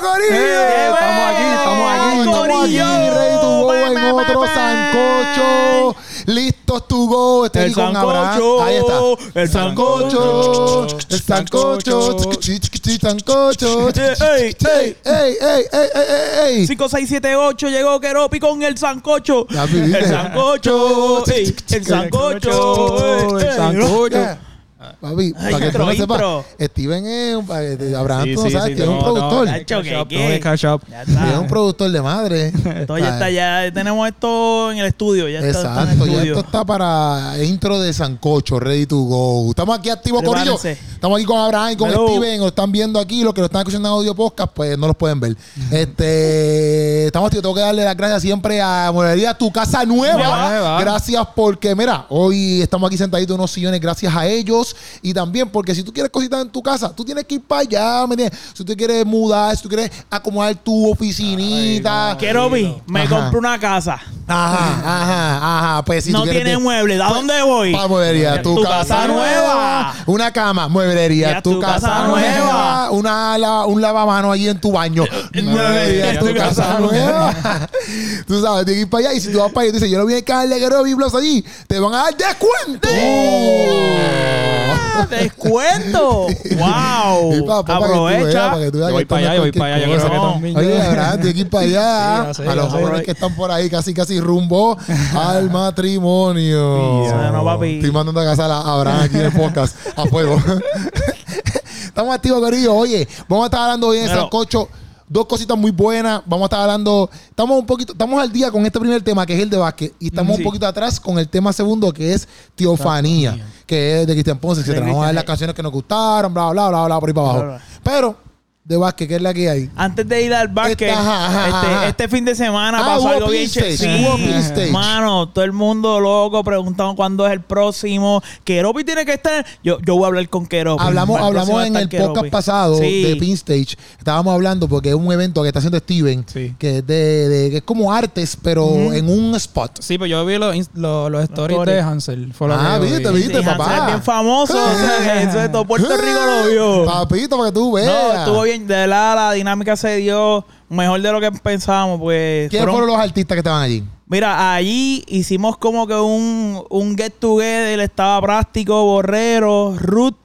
Corillo! Eh, estamos aquí, estamos aquí. Estamos aquí, ready to go en otro sancocho. Listos to go. Estoy El aquí con Abraham. sancocho, Ahí está. el sancocho. sancocho, El sancocho. sancocho. Sancocho. Ey, ey, Ey, ey, ey, ey, ey, ey. 5678 llegó Keropi con el sancocho. El sancocho. ey, El sancocho. El sancocho. Papi, Ay, para que tú no sepas. Steven es un, eh, Abraham, Sí, tú no sí, sabes sí, que es un productor. es está. un productor de madre. Esto ya está, ya tenemos esto en el estudio. Ya está, está en el Exacto, ya esto está para intro de Sancocho, ready to go. Estamos aquí activos, Corillo. Prepárense. Estamos aquí con Abraham y con Hello. Steven. Lo están viendo aquí. Los que lo están escuchando en audio podcast, pues no los pueden ver. Este, estamos activos. Tengo que darle las gracias siempre a Morería, tu casa nueva. Nueva. Gracias porque, mira, hoy estamos aquí sentaditos en unos sillones gracias a ellos. Y también porque si tú quieres cositas en tu casa, tú tienes que ir para allá, ¿me entiendes? Si tú quieres mudar, si tú quieres acomodar tu oficinita. Ay, no. Keropi, me Ajá. compré una casa. Ajá, ajá, ajá. Pues si no tú quieres tiene muebles. ¿A Pues, dónde voy? Pa' mueblería, tu, casa, nueva. Una cama, mueblería, tu, casa, nueva. Una, la- un lavamano allí en tu baño. mueblería, tu casa nueva. tú sabes, tienes que ir para allá. Y si tú vas para allá y dices, yo no voy a caerle que no biblos allí, te van a dar descuento. ¡Ah, ¡Descuento! ¡Wow! Y pa- pa- para que tú veas, Aprovecha. para que tú veas Yo que voy para allá, yo voy para allá. Yo cosa. sé que No. también. Oye, Abraham, tienes que ir para allá. Sí, ya sé, a los jóvenes que están por ahí casi casi rumbo al matrimonio. Sí, no, papi. Estoy mandando a casar a Abraham aquí en el podcast a fuego. Estamos activos, querido. Oye, vamos a estar hablando hoy en Sancocho. Dos cositas muy buenas. Vamos a estar hablando. Estamos un poquito, estamos al día con este primer tema que es el de básquet. Y estamos Sí. un poquito atrás con el tema segundo que es Teofanía, que es de Cristian Ponce, etcétera. Vamos a ver las canciones que nos gustaron, bla, bla, bla, bla, por ahí para abajo. Pero, de básquet, ¿qué es la que hay? Antes de ir al básquet, Esta- ajá, ajá, este, ajá. este fin de semana Ah, pasó algo bien hubo P-Stage. Mano, todo el mundo loco preguntando cuándo es el próximo. Keropi tiene que estar. Yo, yo voy a hablar con Keropi. Hablamos, hablamos en el Keropi. podcast pasado Sí. de Pin Stage. Estábamos hablando porque es un evento que está haciendo Steven, Sí. que es de, de- que es como artes, pero en un spot. Sí, pues yo vi los, los, los stories stories. de Hansel. Ah, que viste, vi. viste. Sí, papá. Hansel es bien famoso. o sea, eso de todo Puerto Rico lo vio. Papito, para que tú veas. No, estuvo bien. De verdad, la dinámica se dio mejor de lo que pensábamos. Pues ¿Quiénes fueron los artistas que estaban allí? Mira, allí hicimos como que un, un get together. Estaba Práctico, Borrero, Ruth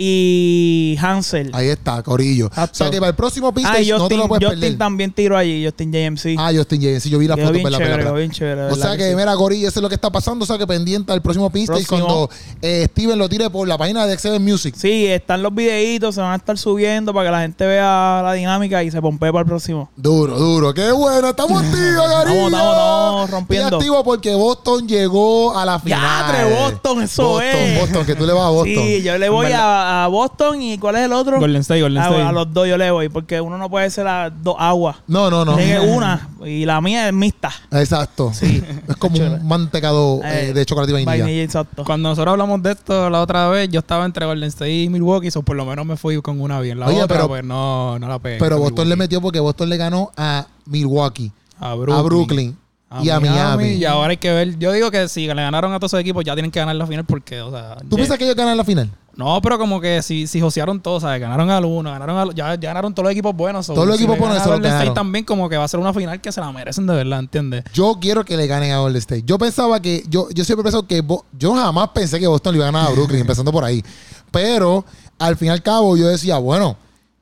y Hansel. Ahí está, Corillo. Exacto. O sea que para el próximo Pin Ah, no te lo puedes Justin perder. también tiró allí, Justin JMC. Ah, Justin James. Sí, yo vi la foto. bien chévere, pela, bien chévere, O ¿verdad sea que sí? mira, Corillo, eso es lo que está pasando. O sea que pendiente al próximo Próximo. cuando eh, Steven lo tire por la página de Excel Music. Sí, están los videitos, se van a estar subiendo para que la gente vea la dinámica y se pompee para el próximo. Duro, duro. Qué bueno. Estamos activos, Corillo. estamos, estamos rompiendo. Estoy activo porque Boston llegó a la final. ¡Yatre, Boston! Eso Boston, es. Boston, que tú le vas a Boston. Sí, yo le voy En a, a Boston y ¿cuál es el otro? Golden State, Golden State. a los dos yo le voy porque uno no puede ser a dos aguas. No, no, no. Tiene una y la mía es mixta. Exacto. Sí. Es como un mantecado eh, Eh, de chocolate y vainilla. Vainilla, exacto. Cuando nosotros hablamos de esto la otra vez, yo estaba entre Golden State y Milwaukee, so por lo menos me fui con una bien. La Oye, otra, pero- pues no, no la pegué. Pero Boston le metió porque Boston le ganó a Milwaukee, a Brooklyn, a Brooklyn y a Miami. Y ahora hay que ver. Yo digo que si le ganaron a todos esos equipos, ya tienen que ganar la final porque, o sea. ¿Tú piensas que ellos ganan la final? No, pero como que si, si josearon todos, ¿sabes? Ganaron al uno, ganaron al, ya, ya ganaron todos los equipos buenos. Todos los si equipos buenos se ganaron. también como que va a ser una final que se la merecen de verdad, ¿entiendes? Yo quiero que le ganen a Golden State. Yo pensaba que, yo, yo siempre pensado que, Bo- yo jamás pensé que Boston le iba a ganar a Brooklyn, empezando por ahí. Pero al fin y al cabo yo decía, bueno,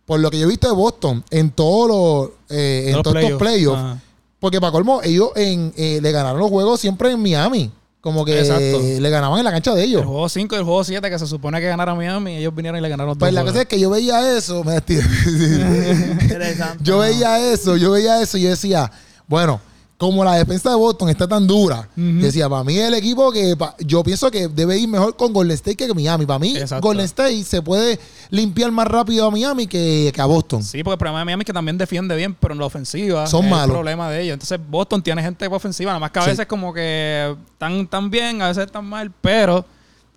por lo que yo he visto de Boston en todos los, eh, en Todos estos playoffs. Porque para colmo, ellos en, eh, le ganaron los juegos siempre en Miami. Como que Exacto. le ganaban en la cancha de El ellos. juego 5 y el juego 7 que se supone que ganara Miami, ellos vinieron y le ganaron Pues dos la cosa es que yo veía eso, me Interesante. yo veía eso, yo veía eso y yo decía, bueno, como la defensa de Boston está tan dura, yo decía, para mí el equipo que pa- yo pienso que debe ir mejor con Golden State que Miami. Para mí, Exacto. Golden State se puede limpiar más rápido a Miami que, que a Boston. Sí, porque el problema de Miami es que también defiende bien, pero en la ofensiva Son es malos. el problema de ellos. Entonces Boston tiene gente ofensiva, nada más que a Sí. veces como que están tan bien, a veces están mal, pero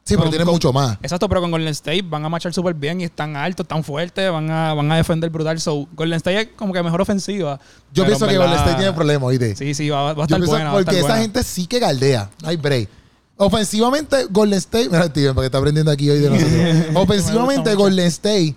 Sí, pero Con- tiene con- mucho más. Exacto, pero con Golden State van a marchar súper bien y están altos, están fuertes, van a, van a defender brutal. So, Golden State es como que mejor ofensiva. Yo pienso en que Golden State tiene problemas, ¿oíste? Sí, sí, va, va a estar buena. porque estar esa buena. gente sí que galdea. No hay break. Ofensivamente, Golden State. Mira, Steven, porque está aprendiendo aquí hoy de nosotros. Ofensivamente. Golden State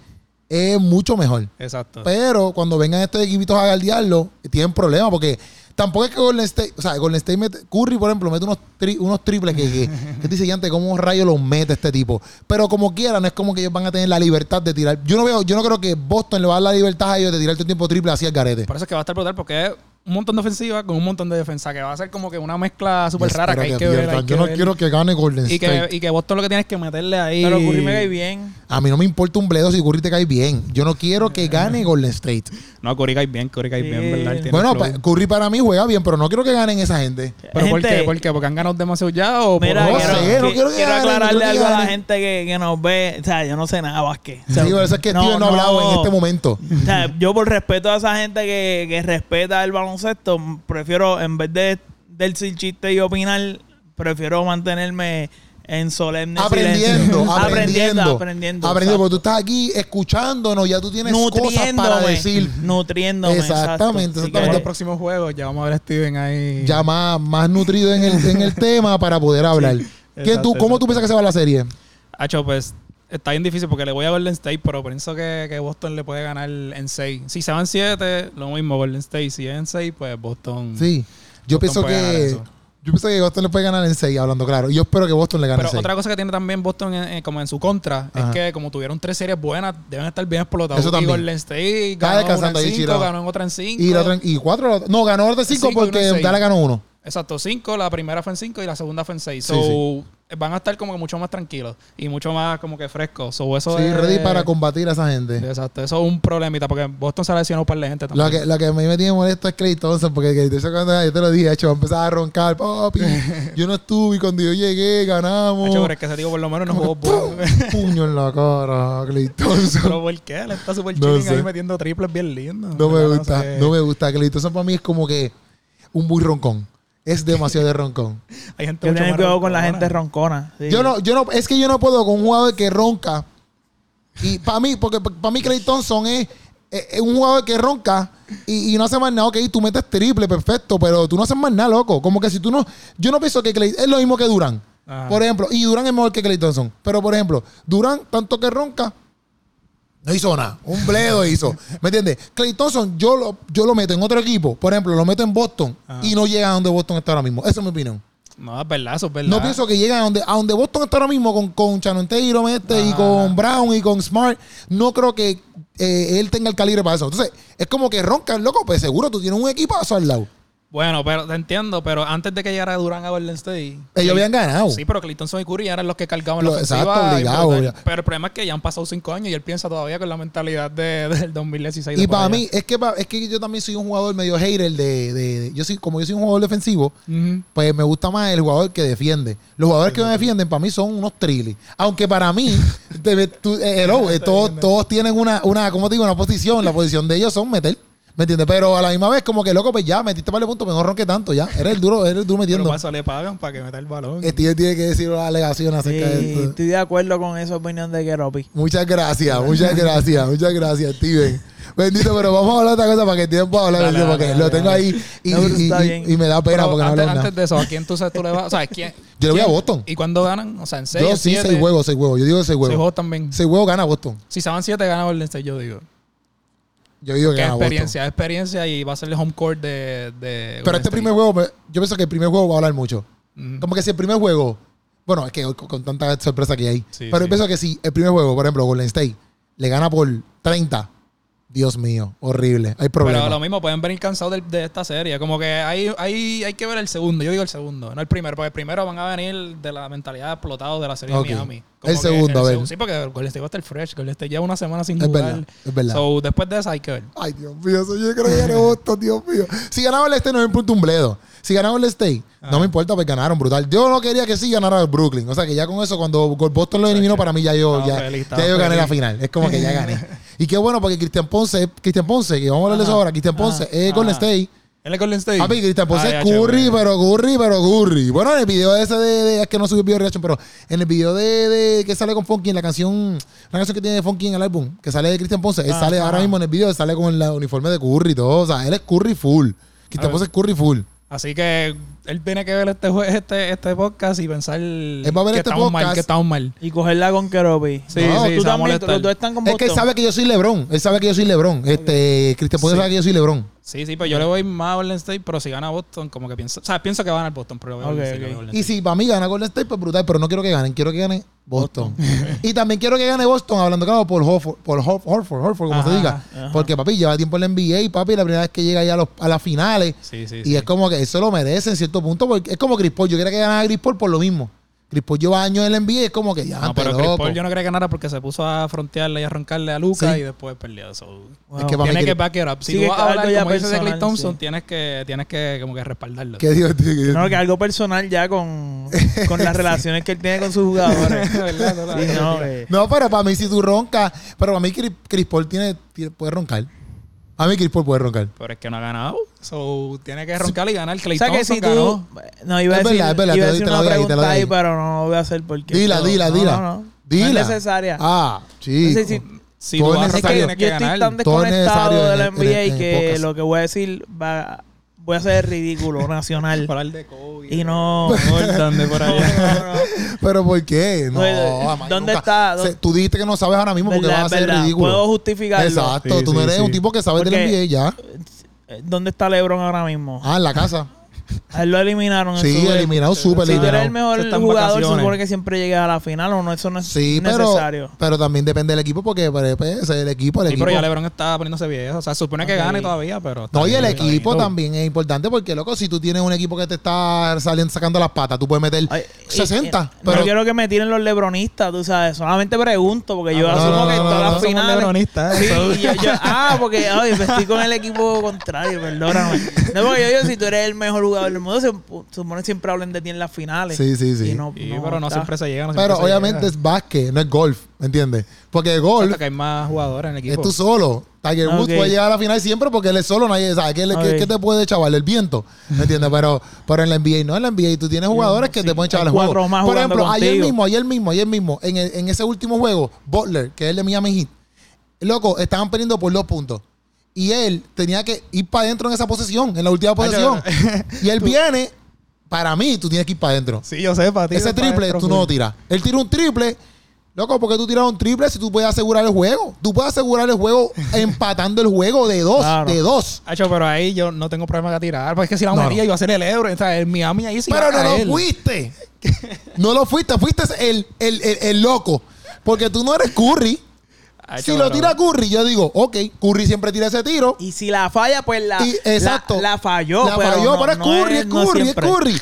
es mucho mejor. Exacto. Pero cuando vengan estos equipitos a galdearlo, tienen problemas porque tampoco es que Golden State, o sea, Golden State mete, Curry, por ejemplo, mete unos, tri- unos triples que, que, que dice gigante, ¿cómo rayos los mete este tipo? Pero como quieran, no es como que ellos van a tener la libertad de tirar. Yo no veo, yo no creo que Boston le va a dar la libertad a ellos de tirar todo el tiempo triple así al garete. Por eso es que va a estar brutal porque un montón de ofensiva con un montón de defensa, que va a ser como que una mezcla súper rara que hay que ver. que Yo no ver. quiero que gane Golden y, que, State. y que Boston lo que tienes que meterle ahí. Pero Curry me cae bien. A mí no me importa un bledo si Curry te cae bien. Yo no quiero que gane Golden State. No, Curry cae bien, Curry cae Sí. bien, ¿verdad? Tiene Bueno, pa- Curry para mí juega bien, pero no quiero que ganen esa gente. ¿Pero por Gente, qué? ¿Por qué? ¿Porque han ganado demasiado ya o por No quiero, sé, que- no quiero que quiero ganen, aclararle quiero que algo a la gente que, que nos ve. O sea, yo no sé nada básquet. O Sí, sea, por eso es que Steven no ha hablado en este momento. O sea, yo por respeto a esa gente que, que respeta el baloncesto, prefiero, en vez de decir chiste y opinar, prefiero mantenerme en solemne aprendiendo, silencio. aprendiendo, aprendiendo. aprendiendo, exacto. porque tú estás aquí escuchándonos, ya tú tienes cosas para decir. nutriéndome. Exactamente, exacto. Así En exactamente. los próximos juegos ya vamos a ver a Steven ahí. Ya más, más nutrido en el, en el tema para poder hablar. ¿Quién exacto, tú, ¿Cómo tú piensas que se va la serie? Hacho, pues está bien difícil porque le voy a Golden State, pero pienso que, que Boston le puede ganar en 6. Si se van 7, lo mismo Golden State. Si es en 6, pues Boston. Sí, yo Boston pienso que yo pienso que Boston le puede ganar en 6, hablando claro. Y yo espero que Boston le gane Pero en 6. otra cosa que tiene también Boston en- en- como en su contra Ajá. es que como tuvieron tres series buenas, deben estar bien explotados. Eso y también. Golden State Está ganó una descansando en ahí, 5, Chirao. ganó en otra en 5. Y, otra- y cuatro, no, ganó otra de 5 Cinco y uno porque en. Dallas ganó uno. Exacto, 5, la primera fue en 5 y la segunda fue en 6. Sí, So, sí. Van a estar como que mucho más tranquilos y mucho más como que frescos. So, eso Sí, es- ready para combatir a esa gente. Exacto, eso es un problemita porque Boston se ha lesionado un par de gente también. Lo que, lo que a mí me tiene molesto es Clay Thompson, porque Clay Thompson cuando yo te lo dije, hecho, va a roncar, papi, yo no estuve y cuando yo llegué ganamos. Hacho, pero es que ese tipo por lo menos no jugó ¡Pum! Puño en la cara, Clay Thompson. Pero ¿por qué? Él está súper No ahí metiendo triples bien lindos. No me gusta, sé. no me gusta. Clay Thompson para mí es como que un muy roncón. Es demasiado de roncón. Hay gente tengo más cuidado con la gente roncona. sí. Yo no, yo no, es que yo no puedo con un jugador que ronca. Y para mí, porque para mí Clay Thompson es, es- es un jugador que ronca y, y no hace más nada. Ok, tú metes triple, perfecto, pero tú no haces más nada, loco. Como que si tú no. Yo no pienso que Clay. Es lo mismo que Durán. Ajá. Por ejemplo, y Durán es mejor que Clay Thompson. Pero por ejemplo, Durán, tanto que ronca, no hizo nada. Un bledo hizo. ¿Me entiendes? Clay Thompson, yo lo, yo lo meto en otro equipo. Por ejemplo, lo meto en Boston Ajá. y no llega a donde Boston está ahora mismo. Esa es mi opinión. No, es verdad, eso es verdad. No pienso que llegue a donde, a donde Boston está ahora mismo con, con Shannon Tatum este, y Ajá. con Brown y con Smart. No creo que eh, él tenga el calibre para eso. Entonces, es como que ronca, loco, pues seguro tú tienes un equipazo al lado. Bueno, pero te entiendo, pero antes de que llegara Durán a Golden State. Ellos habían ganado. Sí, pero Clayton y Curry eran los que cargaban Lo- la ofensiva. exacto, obligado. Pero el problema es que ya han pasado cinco años y él piensa todavía con la mentalidad de, del 2016. de Y para allá. mí, es que, es que yo también soy un jugador medio hater de, de- de- yo soy, como yo soy un jugador defensivo, pues me gusta más el jugador que defiende. Los jugadores que me defienden para mí son unos trillis. Aunque para mí, te- tú- eh, hello, eh, todos, todos tienen una, una, ¿cómo te digo? Una posición. La posición de ellos son meter. ¿Me entiendes? Pero a la misma vez, como que loco, pues ya, metiste para el punto, pero no ronque tanto ya. Eres el duro, eres el duro Pero metiendo. para eso le pagan para que meta el balón. Steven tiene que decir una alegación acerca Sí, de esto. estoy de acuerdo con esa opinión de Keropi. Muchas gracias, muchas gracias, muchas gracias, Steven. Bendito, pero vamos a hablar de otra cosa para que el tiempo hable, Dale, ¿entiendes? porque dale, lo dale, tengo dale. ahí y, No, pero y- y- me da pena Pero porque no antes, nada. antes de eso, ¿a quién tú sabes tú le vas? O sea, ¿quién? Yo le voy a? Boston. ¿Y cuándo ganan? O sea, en 6 Yo sí, seis huevos, seis huevos. Yo digo seis Seis huevos. juegos también. Seis huevos gana Boston. Si se van 7, gana Golden State, yo digo. Yo digo que Que gana Boston. experiencia, experiencia y va a ser el home court de. de Pero este primer juego, yo pienso que el primer juego va a hablar mucho. Ujú. Como que si el primer juego, bueno, es que con, con tanta sorpresa que hay, Sí, pero sí. yo pienso que si el primer juego, por ejemplo, Golden State, le gana por 30, Dios mío, horrible. Hay Pero problemas. lo mismo, pueden venir cansados de, de esta serie. Como que hay, hay, hay que ver el segundo. Yo digo el segundo, no el primero. Porque el primero van a venir de la mentalidad explotado de la serie Ok. de Miami. El segundo, a ver. segundo- Sí, porque Golden State va a estar fresh. Golden State lleva una semana sin Es jugar. verdad, es verdad. So, después de eso hay que ver. Ay, Dios mío, eso yo creo que gane Boston, Dios mío. Si ganaba el State, no me importa un bledo. Si ganaba el State, no Ah. me importa, pues ganaron brutal. Yo no quería que sí ganara el Brooklyn. O sea, que ya con eso, cuando Boston lo eliminó, para mí ya yo, ya, feliz, ya estaba yo gané la final. Es como que ya gané. y qué bueno, porque Cristian Ponce, Cristian Ponce, que vamos a hablar de eso ahora, Cristian Ponce es Golden Ajá. State. ¿Él es Golden State? Papi, Cristian Ponce Ay, es Curry, pero Curry, pero Curry. Bueno, en el video ese de, de- es que no subió el video de reaction, pero en el video de, de que sale con Funky en la canción, la canción que tiene Funky en el álbum, que sale de Cristian Ponce, él Ah, sale ahora mismo en el video, él sale con el uniforme de Curry y todo. O sea, él es Curry full. Cristian. Ponce es Curry full. Así que él tiene que ver este, este, este podcast y pensar va a ver que este estamos mal, podcast. que estamos mal. Y cogerla con Keropi. Sí, No, sí, Tú también, los dos están con Es que él sabe que yo soy LeBron. Él sabe que yo soy LeBron. Este, Cristian Ponce Sí. sabe que yo soy LeBron. Sí, sí, pero yo le voy más a Golden State, pero si gana Boston, como que pienso... O sea, pienso que va a ganar Boston, pero le voy a Ok, Golden State, ok. le voy a Golden Y si para mí gana Golden State, pues brutal, pero no quiero que ganen, quiero que gane Boston. y también quiero que gane Boston, hablando claro, por Horford, por Hor- Horford, Horford, como se diga. ajá. Porque papi lleva tiempo en la NBA, papi, la primera vez que llega ya a, los- a las finales. Sí, sí, Y sí. es como que eso lo merece en cierto punto, porque es como Chris Paul. Yo quería que ganara Chris Paul por lo mismo. Chris Paul lleva años en la NBA y es como que ya, No, pero Chris. Paul yo no quería que ganara porque se puso a frontearle y a roncarle a Luca Sí. y después perdió. So, Wow. Es que Tienes que Chris- back it up. Si Sí, vas a hablar, como de Clay Thompson, sí. tienes que, tienes que como que respaldarlo. Qué qué. No, que algo personal ya con, con las relaciones que él tiene con sus jugadores. No, Sí, no, eh. No, pero para mí si tú roncas, pero para mí Chris, Chris Paul tiene, tiene- puede roncar. A mí Chris Paul puede roncar. Pero es que no ha ganado. So, tiene que roncar y ganar. Clay O sea que Thompson si ganó. tú... No, iba a Es decir, verdad, es verdad, iba a te decir te la una doy ahí, te la pregunta doy ahí, ahí. pero no lo voy a hacer porque... Dila, dila, no, dila. No, no. Dila. No es necesaria. Ah, No sé si- Si Todo tú es vas a es necesario. que yo que estoy ganar. tan Todo es desconectado necesario de la en- en- NBA en que lo que voy a decir va... Voy a hacer ridículo nacional. De y no... Jordan de por allá. Pero ¿por qué? No, No, Amaya, ¿dónde nunca- está? Tú dijiste que no sabes ahora mismo porque vas a ser ridículo. Puedo justificarlo. Exacto, Sí, tú no sí, eres sí. un tipo que sabes de la Porque- NBA ya. Eh, ¿Dónde está LeBron ahora mismo? Ah, en la casa. A él lo eliminaron. en Sí, eliminado, súper Si tú eres el mejor en jugador, se supone que siempre llegues a la final o no, eso no es Sí, necesario. pero también depende del equipo porque pues, pues, es el equipo, el Sí, equipo. pero ya LeBron está poniéndose viejo. O sea, se supone que gane todavía, pero... No, y el equipo también es importante porque, loco, si tú tienes un equipo que te está saliendo sacando las patas, tú puedes meter Ay, y- 60. y- pero no quiero que me tiren los lebronistas, tú sabes. Solamente pregunto, porque yo Ah, no, asumo no, que no, todas no, las finales. lebronistas, Sí, eso. yo- yo- ah, porque ay, me estoy con el equipo contrario, perdóname. No, porque yo digo, si tú eres el mejor jugador del mundo, se supone siempre hablen de ti en las finales. Sí, sí, sí. Y no, Sí, no pero no está. siempre se llega. no Pero siempre obviamente llega. es básquet, no es golf, ¿me entiendes? Porque golf Hasta que hay más jugadores en el es equipo. tú solo. Tiger Woods puede llegar a la final siempre porque él es solo, nadie sabe. ¿Qué, le- qué- te puede chaval? El viento, ¿me entiendes? Pero, pero en la NBA no, en la NBA tú tienes jugadores que sí, te pueden chaval el juego. cuatro más Por ejemplo, ayer contigo. mismo, ayer mismo, ayer mismo, en, el- en ese último juego, Butler, que es el de Miami Heat, loco, estaban perdiendo por dos puntos. Y él tenía que ir para adentro en esa posesión, en la última posesión. y él viene, para mí, tú tienes que ir para adentro. Sí, yo sé, para ti. Ese triple tú no lo tiras. Él tira un triple. Loco, porque tú tiras un triple si tú puedes asegurar el juego? Tú puedes asegurar el juego empatando el juego de dos. Claro. De dos. Hacho, pero ahí yo no tengo problema de tirar. Porque es que si la No, metía, no. iba a ser el euro. O sea, el Miami ahí sí Pero no lo fuiste. no lo fuiste. Fuiste el, el, el, el loco. Porque tú no eres Curry. Si lo tira Curry, yo digo, ok, Curry siempre tira ese tiro. Y si la falla, pues la, Y, exacto. la, la falló. La pero falló, no- pero es no Curry, es no Curry, es. Curry.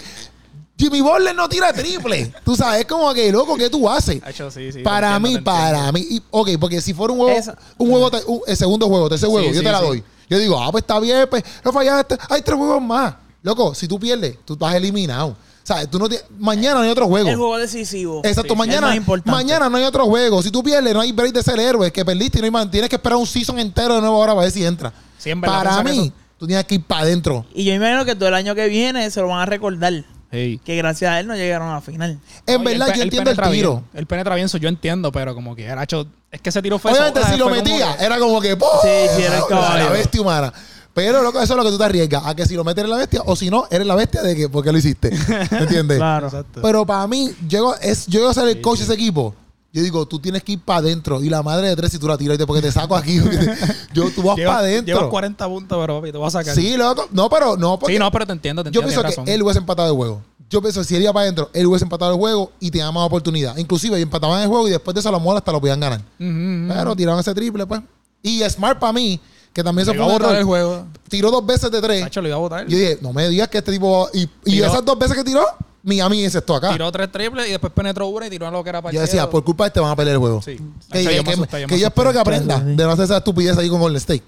Jimmy Butler no tira triple. Tú sabes, es como que, loco, ¿qué tú haces? Hacho, sí, sí, para entiendo, mí, para mí. Y, ok, porque si fuera un juego, Esa- un juego, un- el segundo juego, tercer juego, Sí, yo te la doy. Yo digo, ah, pues está bien, pues no fallaste. Hay tres juegos más. Loco, si tú pierdes, tú estás eliminado. ¿Sabes? Tú no tienes- mañana no hay otro juego. El juego decisivo. Exacto, Sí, mañana, es más importante. mañana no hay otro juego. Si tú pierdes, no hay break de ser héroe, que perdiste y no hay man. Tienes que esperar un season entero de nuevo ahora para ver si entra. Sí, en verdad, para mí, eso- tú tienes que ir para adentro. Y yo imagino que todo el año que viene se lo van a recordar. Sí. Que gracias a él no llegaron a la final. En Oye, verdad, yo entiendo el tiro. bien. Él penetra bien, yo entiendo, pero como que era hecho. Es que ese tiro fue. Obviamente, eso, si lo como metía, que- era como que. ¡pum! Sí, sí, era el caballo. La bestia humana. Pero, loco, eso es lo que tú te arriesgas. A que si lo metes eres la bestia, o si no, eres la bestia de que, porque lo hiciste. ¿Me entiendes? Claro. Exacto. Pero para mí, yo, es, yo iba a ser el coach de ese equipo. Yo digo, tú tienes que ir para adentro. Y la madre de tres, si tú la tiras, porque te saco aquí. yo, tú vas para Llevas adentro. 40 puntos, pero papi, te vas a sacar. Sí, loco. No, pero no. Porque Sí, no, pero te entiendo, te yo entiendo. pienso que razón. él hubiese empatado el juego. Yo pienso que si él iba para adentro, él hubiese empatado el juego y tenía más oportunidad. Inclusive, empataban el juego y después de eso, a lo mejor hasta lo podían ganar. Ujú, ujú. Pero tiraron ese triple, pues. Y Smart para mí, que también se fue un botar el error, juego. tiró dos veces de tres. Nacho lo iba a botar. Yo dije, no me digas que este tipo... Y, esas dos veces que tiró, Miami es esto acá. Tiró tres triples y después penetró una y tiró a lo que era para yo decía, por culpa de este van a pelear el juego. Sí. Que, Nacho, yo que- asusté, yo que yo espero que aprenda Sí, de no hacer esa estupidez ahí con Golden State.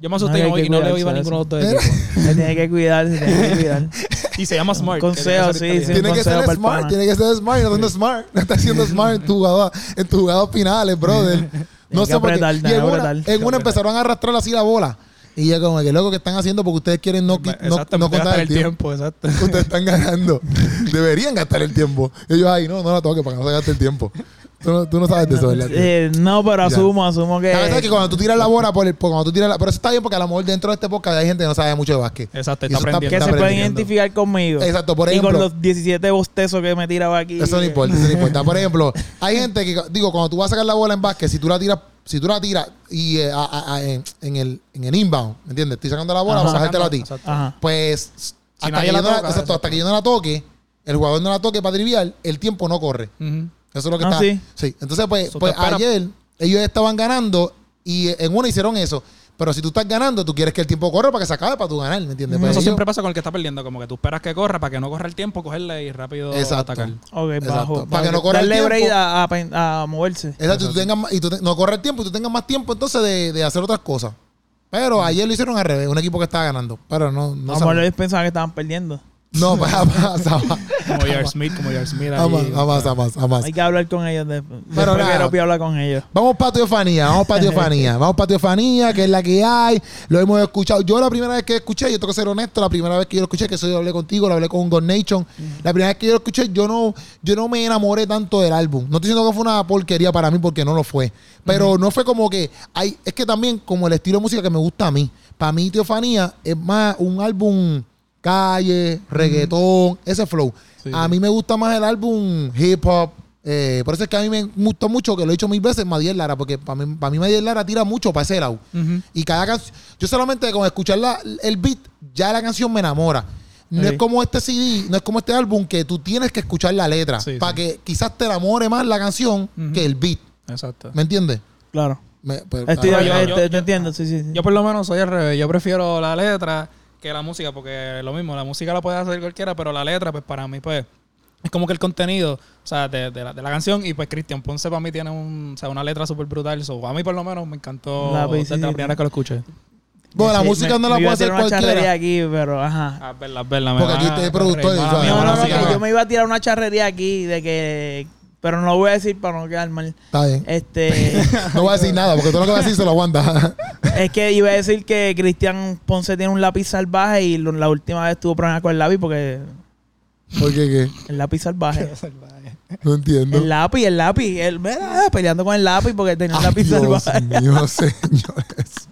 Yo me asusté No, y no, y le iba a ninguno de. Se tiene que cuidar, se tiene que cuidar. Y se llama Smart. Consejo, sí, sí. Tiene que ser smart, tiene que ser smart, no siendo smart. No está siendo smart en tu jugada, en tus jugadas finales, brother. No sé por qué. Y en una, en una empezaron a arrastrar así la bola. Y yo como que loco que están haciendo porque ustedes quieren no, no, contar el tiempo. Exacto. Ustedes están ganando. Deberían gastar el tiempo. Y ellos ahí, no, no la toque para que no se gaste el tiempo. Tú no, tú no sabes de eso, ¿verdad? Eh, no, pero Ya. asumo, asumo que. La verdad es que cuando tú tiras la bola por el, por cuando tú tiras la, pero eso está bien porque a lo mejor dentro de este podcast hay gente que no sabe mucho de básquet. Exacto, Y está eso está- aprendiendo. que está se pueden aprendiendo. identificar conmigo. Exacto, por y ejemplo. con los 17 bostezos que me tiraba aquí. Eso no importa, eso no importa. Por ejemplo, hay gente que, digo, cuando tú vas a sacar la bola en básquet, si tú la tiras, si tú la tiras y eh, a- a- a- en, en el, en el inbound, ¿me entiendes? Estoy sacando la bola Ajá. para sacártela a ti. Exacto. Pues hasta, que la yo no la- toca, exacto, exacto. hasta que yo no la toque, el jugador no la toque para trivial, el tiempo no corre. Eso es lo que Ah, está. ¿sí? Sí. Entonces, pues, pues ayer ellos estaban ganando y en una hicieron eso. Pero si tú estás ganando, tú quieres que el tiempo corra para que se acabe para tú ganar, ¿me entiendes? Pues Eso siempre pasa con el que está perdiendo, como que tú esperas que corra para que no corra el tiempo, cogerle y rápido Exacto. atacar. Ok, Exacto. bajo. Para que no corra el darle tiempo. break a, a moverse. Exacto, y tú tengas más- y tú te- no corre el tiempo y tú tengas más tiempo entonces de, de hacer otras cosas. Pero ayer lo hicieron al revés, un equipo que estaba ganando. Pero no, no a lo mejor sabemos. ellos pensaban que estaban perdiendo. No, pues jamás, jamás, Como Jar Smith, como Jar Smith. ahí, jamás, jamás, jamás, jamás. Hay que hablar con ellos después. Pero nada. que Ropi habla con ellos. Vamos para Teofanía, vamos para Teofanía, vamos para Teofanía, que es la que hay, lo hemos escuchado. Yo la primera vez que escuché, yo tengo que ser honesto, la primera vez que yo lo escuché, que eso yo hablé contigo, lo hablé con God Nation, la primera vez que yo lo escuché, yo no, yo no me enamoré tanto del álbum. No estoy diciendo que fue una porquería para mí porque no lo fue, pero no fue como que, hay, es que también como el estilo de música que me gusta a mí, para mí Teofanía es más un álbum calle, reggaetón, ese flow. Sí, a mí me gusta más el álbum hip hop. eh, por eso es que a mí me gustó mucho, que lo he dicho mil veces, Madiel Lara, porque para mí, para mí Madiel Lara tira mucho para ese lado. Y cada canción, yo solamente con escuchar la- el beat, ya la canción me enamora. No Sí. es como este CD, no es como este álbum que tú tienes que escuchar la letra Sí, para sí. que quizás te enamore más la canción que el beat. Exacto. ¿Me entiendes? Claro. Me- pues, Estoy, yo- yo- entiendo, sí, sí. sí. Yo por lo menos soy al revés. Yo prefiero la letra que la música, porque lo mismo, la música la puede hacer cualquiera, pero la letra, pues para mí, pues, es como que el contenido, o sea, de, de la, de la canción, y pues Cristian Ponce para mí tiene un, o sea, una letra súper brutal. So, a mí por lo menos me encantó La- sí, desde sí, la sí. primera vez que lo escuché. Bueno, la Sí, música me- no la me iba puede a hacer cualquiera. aquí, pero ajá. Ah, verla, verla. Porque aquí es productor, No, no, no, mía. yo me iba a tirar una charrería aquí de que. Pero no lo voy a decir para no quedar mal. Está bien. Este. No voy a decir nada, porque todo lo que voy a decir se lo aguanta. es que iba a decir que Cristian Ponce tiene un lápiz salvaje y lo- la última vez tuvo problemas con el lápiz porque. ¿Por qué qué? El lápiz salvaje. No entiendo. El lápiz, el lápiz. Él mira, peleando con el lápiz porque tenía un lápiz Dios salvaje. mío, señores.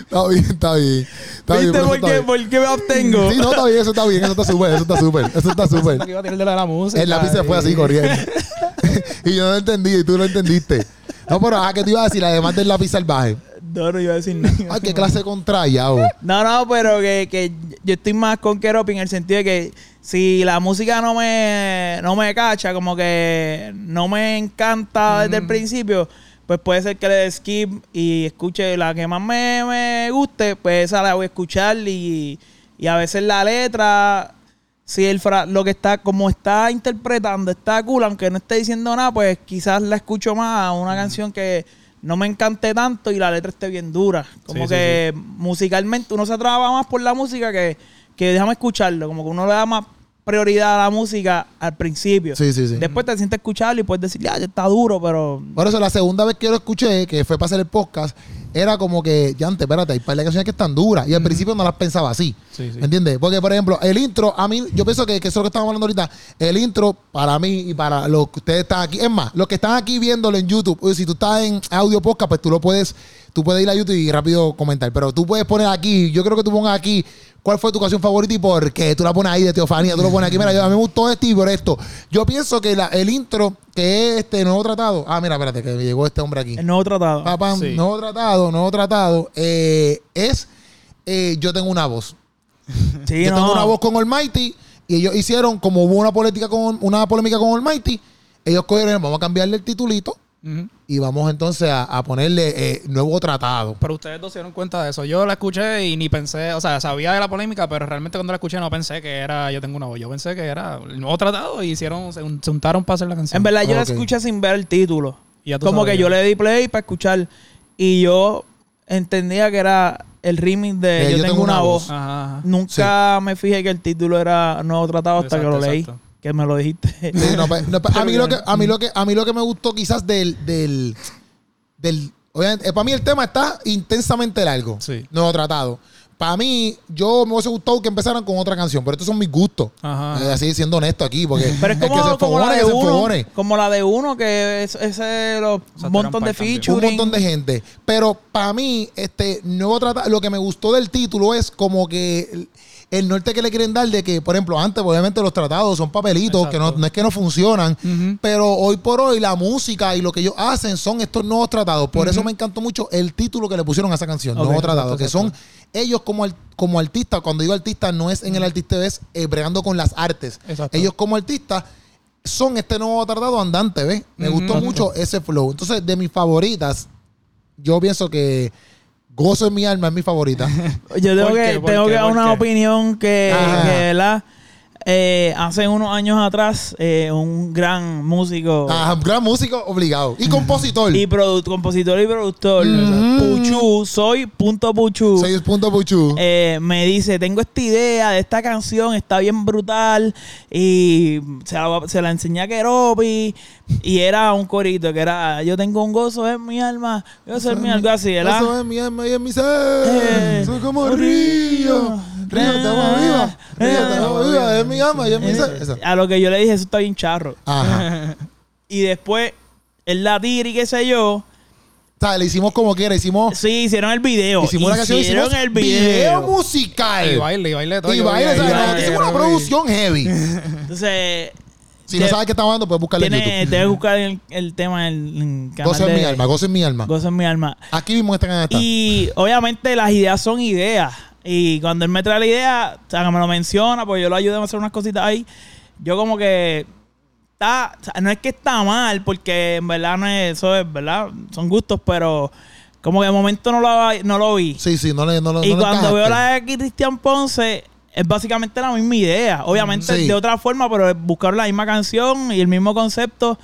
Está bien, está bien. Está ¿Viste por está qué, bien. por qué me abstengo? Sí, no, está bien, eso está bien, eso está súper, eso está súper, eso está súper. que iba a tirar de la, la música. El lápiz se fue así y- corriendo. y yo no lo entendí, y tú lo entendiste. No, pero ajá, ¿qué te iba a decir? Además del lápiz salvaje. No, no iba a decir nada. Ay, qué clase de contrallado. No, no, pero que, que yo estoy más con Keropi en el sentido de que si la música no me, no me cacha, como que no me encanta desde el principio, pues puede ser que le dé skip y escuche la que más me, me guste, pues esa la voy a escuchar y, y a veces la letra, si el fra- lo que está, como está interpretando, está cool, aunque no esté diciendo nada, pues quizás la escucho más a una canción que no me encante tanto y la letra esté bien dura. Como Sí, sí, que musicalmente uno se atrapa más por la música que, que déjame escucharlo. Como que uno le da más prioridad a la música al principio. Sí, sí, sí. Después te sientes a escucharlo y puedes decir, ya, ya está duro, pero Por eso la segunda vez que lo escuché, que fue para hacer el podcast, era como que, ya antes, espérate, hay par de canciones que están duras. Y al principio no las pensaba así. Sí, sí. ¿Me entiendes? Porque, por ejemplo, el intro, a mí, yo pienso que, que eso es lo que estamos hablando ahorita. El intro, para mí y para los que ustedes están aquí, es más, los que están aquí viéndolo en YouTube, si tú estás en audio podcast, pues tú lo puedes, tú puedes ir a YouTube y rápido comentar. Pero tú puedes poner aquí, yo creo que tú pongas aquí cuál fue tu canción favorita y por qué. Tú la pones ahí de Teofanía, tú lo pones aquí. Mira, yo, a mí me gustó este y por esto. Yo pienso que la- el intro, que es este nuevo tratado. Ah, mira, espérate, que me llegó este hombre aquí. el nuevo tratado. Papá, Sí. nuevo tratado, nuevo tratado. eh, es eh, Yo tengo una voz. sí, Yo no. tengo una voz con Almighty y ellos hicieron, como hubo una política con una polémica con Almighty, ellos cogieron, vamos a cambiarle el titulito Y vamos entonces a, a ponerle eh, nuevo tratado. Pero ustedes dos se dieron cuenta de eso. Yo la escuché y ni pensé, o sea, sabía de la polémica, pero realmente cuando la escuché no pensé que era Yo tengo una voz. Yo pensé que era el nuevo tratado y hicieron, se, un- se untaron para hacer la canción. En verdad, yo la escuché sin ver el título. Como sabías. que yo le di play para escuchar y yo entendía que era el remix de Eh, Yo, tengo, una, voz. Ajá, ajá. Nunca me fijé que el título era Nuevo Tratado hasta Exacto, que lo leí. exacto. Que me lo dijiste. No, pues, no, pues, a, mí lo que, a, mí lo que, a mí lo que me gustó quizás del... del, del obviamente, para mí el tema está intensamente largo. Sí. Nuevo tratado. para mí, yo me hubiese gustado que empezaran con otra canción, pero estos son mis gustos. Ajá. Eh, así siendo honesto aquí, porque Pero es el como, que se como la de uno. Como la de uno, que es, ese los un montón de featuring. un montón de gente. Pero para mí, este nuevo tratado, lo que me gustó del título es como que el, norte que le quieren dar de que, por ejemplo, antes, obviamente, los tratados son papelitos, que no, no es que no funcionan, pero hoy por hoy la música y lo que ellos hacen son estos nuevos tratados. Por eso me encantó mucho el título que le pusieron a esa canción, Ok, Nuevo Tratado, exacto, que son ellos como, como artistas, cuando digo artista, no es en el artista, es eh, bregando con las artes. Exacto. Ellos como artistas son este nuevo tratado andante, ¿ves? Me gustó mucho ese flow. Entonces, de mis favoritas, yo pienso que Gozo en mi alma es mi favorita. Yo tengo ¿Por que, tengo que dar ¿Por una opinión que, que, ¿verdad? Eh, hace unos años atrás, eh, un gran músico Ah, gran músico obligado. Y compositor. y compositor y productor, Mm. Puchu, soy punto Puchu. Seis puntos Puchu. eh, me dice, tengo esta idea de esta canción, está bien brutal y se la, se la enseñé a Keropi y era un corito que era, yo tengo un gozo en mi alma, gozo en mi algo así, ¿verdad? Eso es mi alma y en mi ser. Eh, Soy como un río. río. Río, te amo viva. Río, te amo viva. Es mi alma y en mi ser. Esa. A lo que yo le dije, eso está bien charro. Ajá. Y después, el la tira y qué sé yo, O sea, le hicimos como quiera. Hicimos, sí, hicieron el video. hicimos la canción. Hicieron Hicimos el video video. musical. Y baile, y baile todo. Y baile. ahí, sea, baile, nosotros hicimos una baile. producción heavy. Entonces, Si no Te- sabes qué estamos hablando, puedes buscarlo en YouTube. debes buscar el, el tema en el canal Gozo en mi alma. Gozo en mi alma. Gozo en mi alma. Aquí mismo esta canal está. Y obviamente las ideas son ideas. Y cuando él me trae la idea, o sea, que me lo menciona, pues yo lo ayudo a hacer unas cositas ahí. Yo como que está, o sea, no es que está mal, porque en verdad no es eso, es verdad, son gustos, pero como que de momento no lo, no lo vi. Sí, sí, no le no, lo- y no le cuando veo la de Cristian Ponce, es básicamente la misma idea. Obviamente Sí. de otra forma, pero buscar la misma canción y el mismo concepto.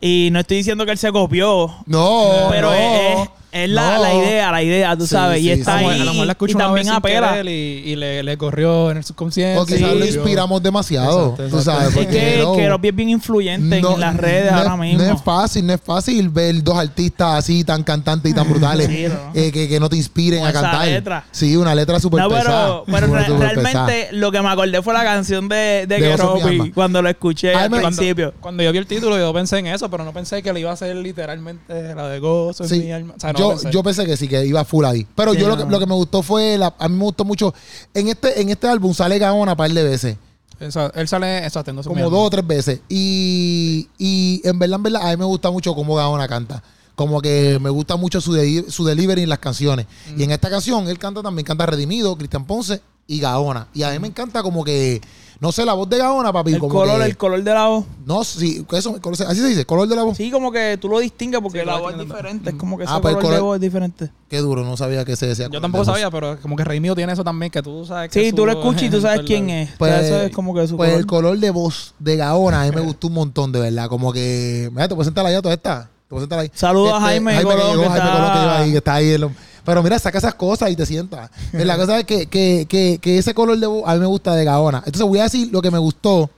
Y no estoy diciendo que él se copió, No, pero no, es, es- la, no. la idea, la idea, tú Sí, sabes. sí, y está sí. Ahí. a lo mejor la escucho y una también vez apela. y, y le, le corrió en el subconsciente. O quizás Sí. lo inspiramos demasiado. Exacto, Tú sabes, Es porque que no- es bien influyente no- en las redes no ahora es- mismo. No es fácil, no es fácil ver dos artistas así tan cantantes y tan brutales Sí, ¿no? eh, que, que no te inspiren Con a esa cantar. letra. Sí, una letra súper No, pesada. pero, re- realmente pesada. lo que me acordé fue la canción de, de, De cuando lo escuché Ay, al principio. Cuando yo vi el título, yo pensé en eso, pero no pensé que le iba a hacer literalmente la de gozo en Sí. mi alma. O sea, no yo, pensé. yo pensé que sí, que iba full ahí. Pero Sí, yo lo, no. que, lo que me gustó fue, la, a mí me gustó mucho, en este, en este álbum sale Gaona un par de veces. Esa- él sale, exacto, mi como dos o tres veces. Y, y en verdad, en verdad, a mí me gusta mucho cómo Gaona canta. Como que me gusta mucho su, de- su delivery en las canciones. Y en esta canción, él canta también, canta Redimido, Cristian Ponce y Gaona. Y a mí me encanta como que, no sé, la voz de Gaona, papi. El como color, que- el color de la voz. No, sí, eso, así se dice, color de la voz. Sí, como que tú lo distingues porque Sí, la voz es diferente. Es como que ese Ah, pero el color de color- voz es diferente. Qué duro, no sabía que se decía. Yo color tampoco sabía, pero como que Rey mío tiene eso también, que tú sabes que Sí, su- tú lo escuchas y tú sabes quién es. O sea, Pues, eso es como que su pues color. el color de voz de Gaona a mí me gustó un montón, de verdad. Como que. Mira, te puedo sentar allá toda esta. Te puedo sentar ahí. Este, Saludos a Jaime Jaime Colón, que llegó, que Jaime está- Colón que ahí, que está ahí. Pero mira, saca esas cosas y te sientas. La cosa es que, que, que, que ese color de voz a mí me gusta de Gaona. Entonces voy a decir lo que me gustó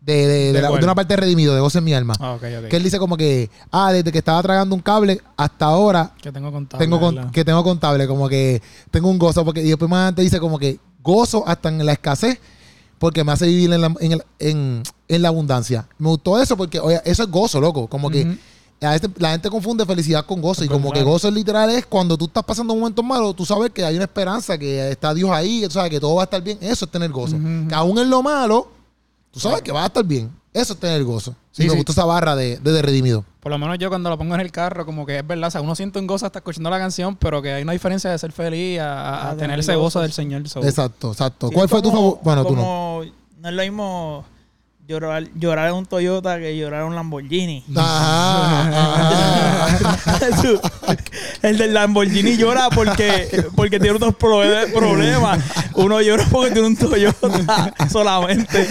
de, de, de ¿De la- de una parte de Redimido, de Voz en mi alma. Ah, ok, ok. Que él dice como que, ah, desde que estaba tragando un cable hasta ahora Que tengo contable. tengo que tengo contable, como que tengo un gozo, porque y después más adelante dice como que gozo hasta en la escasez, porque me hace vivir en la, en, el- en- en la abundancia. Me gustó eso porque, oye, eso es gozo, loco, como que. A veces la gente confunde felicidad con gozo, y como que gozo literal es cuando tú estás pasando momentos malos, tú sabes que hay una esperanza, que está Dios ahí, que tú sabes que todo va a estar bien, eso es tener gozo. Que aún en lo malo, tú sabes que va a estar bien, eso es tener gozo. Sí, y me sí. gustó esa barra de, de, de Redimido. Por lo menos yo cuando lo pongo en el carro, como que es verdad, o sea, uno siente un gozo hasta escuchando la canción, pero que hay una diferencia de ser feliz a, a- a Ah, tener ese gozo del sí. Señor. So, Exacto, exacto. Sí, ¿Cuál fue tu favor? Bueno, tú no. No es lo mismo llorar, llorar en un Toyota que llorar en un Lamborghini. Ajá, ajá. Tú- el del Lamborghini llora porque, porque tiene otros problemas. Uno llora porque tiene un Toyota solamente.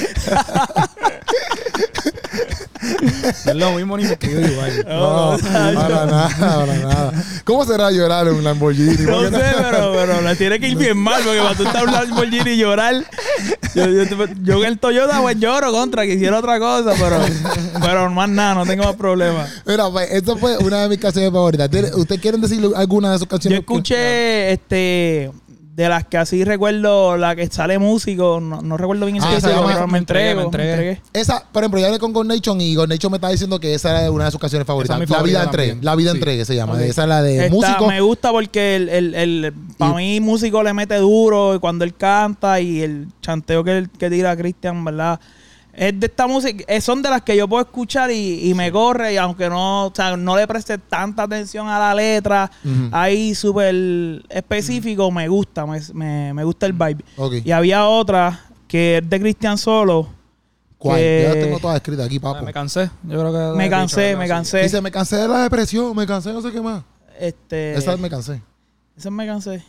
no es lo mismo ni igual. No, para nada, para nada. ¿Cómo será llorar en un Lamborghini? No sé, pero, pero le tiene que ir bien mal, porque cuando tú estás en un Lamborghini y llorar, yo, yo, yo en el Toyota pues lloro contra, quisiera otra cosa, pero, pero más nada, no tengo más problemas. Mira, pues, esta fue una de mis canciones favoritas. ¿Tiene- ¿Ustedes quieren decir alguna de sus Yo canciones? escuché este de las que así recuerdo, la que sale músico, no, no recuerdo bien el Ah, título, se llama pero Me Entregué, Me Entregué. Esa, por ejemplo, yo hablé con God Nation y God Nation me está diciendo que esa era una de sus canciones favoritas. Esa es mi la vida favorita entregue. La vida Sí. entregue se llama. Esa es la de Está- músico. Me gusta porque el, el, el, para mí músico le mete duro y cuando él canta y el chanteo que, él- que tira Cristian, ¿verdad? Es de esta música, eh, son de las que yo puedo escuchar y, y me corre y aunque no, o sea, no le preste tanta atención a la letra, ahí súper específico, me gusta, me, me, me gusta el vibe. Y había otra que es de Cristian Solo. ¿Cuál? que- Ya las tengo todas escritas aquí, Ah, papo. Me cansé. Yo creo que. Me cansé, dicho me cansé. Dice, me cansé de la depresión, me cansé no sé qué más. Este, Esa me cansé. esa me cansé.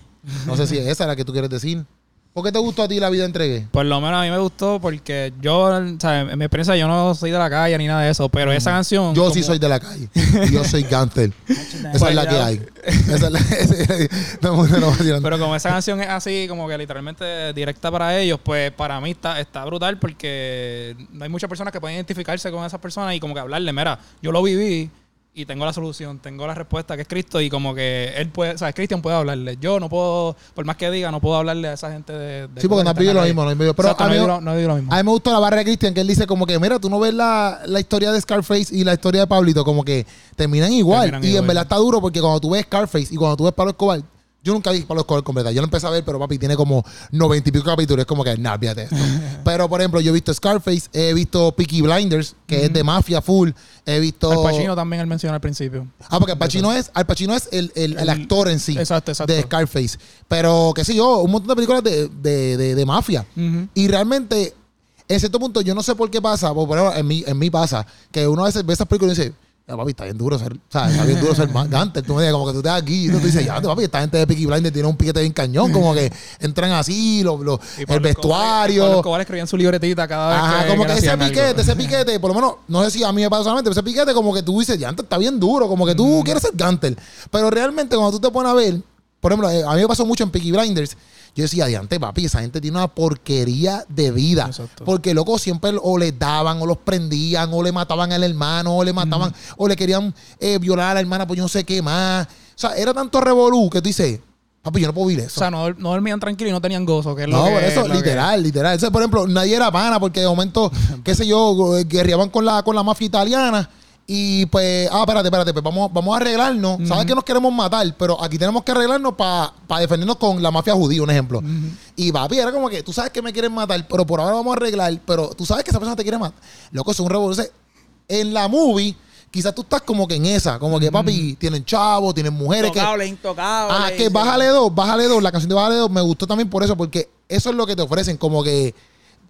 No sé si esa es la que tú quieres decir. ¿Por qué te gustó a ti la vida entregue? Por lo menos a mí me gustó porque yo, o sea, en mi experiencia, yo no soy de la calle ni nada de eso, pero esa canción. Yo sí soy de la calle. Yo soy Gantel. Esa es la que hay. Esa es la no, no, no, no, Pero como esa canción es así, como que literalmente directa para ellos, pues para mí está, está brutal porque hay muchas personas que pueden identificarse con esas personas y como que hablarle, mira, yo lo viví y tengo la solución, tengo la respuesta que es Cristo y como que él puede, o sea, Cristian puede hablarle. Yo no puedo, por más que diga, no puedo hablarle a esa gente de... de Sí, porque no vivido lo mismo, no vivido- pero Exacto, a no mí- vivido- no lo mismo. A mí me gustó la barra de Cristian que él dice como que, mira, tú no ves la, la historia de Scarface y la historia de Pablito, como que terminan igual. Terminan y en verdad está duro porque cuando tú ves Scarface y cuando tú ves Pablo Escobar, yo nunca vi Pablo Escobar completa. Yo lo empecé a ver, pero papi tiene como noventa y pico capítulos. Es como que, nah, fíjate pero, por ejemplo, yo he visto Scarface, he visto Peaky Blinders, que es de mafia full. He visto... Al Pacino también él menciona al principio. Ah, porque Al Pacino es, Al Pacino es el, el- el actor en sí. Exacto, exacto. De Scarface. Pero, qué sé yo, un montón de películas de, de, de- de mafia. Y realmente, en cierto punto, yo no sé por qué pasa, por ejemplo, en mí, en mí pasa, que uno a veces ve esas películas y dice, ya papi, está bien duro ser, o sea, está bien duro ser Gantel. Tú me dices, como que tú estás aquí y tú te dices, ya, papi, esta gente de Peaky Blinders tiene un piquete bien cañón, como que entran así, los, los- el vestuario. Pablo Escobar escribía en su libretita cada vez Ajá, que como que ese algo. piquete, ese piquete, por lo menos, no sé si a mí me pasa solamente, pero ese piquete como que tú dices, ya antes está bien duro, como que tú quieres ser Gantel. Pero realmente cuando tú te pones a ver, por ejemplo, eh, a mí me pasó mucho en Peaky Blinders, yo decía, diante, papi, esa gente tiene una porquería de vida. Exacto. Porque, loco, siempre o les daban, o los prendían, o le mataban al hermano, o le mataban, o le querían eh, violar a la hermana, pues yo no sé qué más. O sea, era tanto revolú que tú dices, papi, yo no puedo vivir eso. O sea, no, no dormían tranquilo y no tenían gozo, que es No, lo que... por eso, que- literal, literal. Por ejemplo, nadie era pana porque de momento, qué sé yo, guerreaban con la, con la mafia italiana. Y pues, ah, espérate, espérate, pues vamos, vamos a arreglarnos. Sabes que nos queremos matar, pero aquí tenemos que arreglarnos para defendernos con la mafia judía, un ejemplo. Y papi, era como que tú sabes que me quieren matar, pero por ahora vamos a arreglar, pero tú sabes que esa persona te quiere matar. Loco, es un revolución. En la movie, quizás tú estás como que en esa, como que papi, tienen chavos, tienen mujeres que. Intocable, intocable. Ah, que sí. bájale dos, bájale dos. La canción de bájale dos me gustó también por eso, porque eso es lo que te ofrecen, como que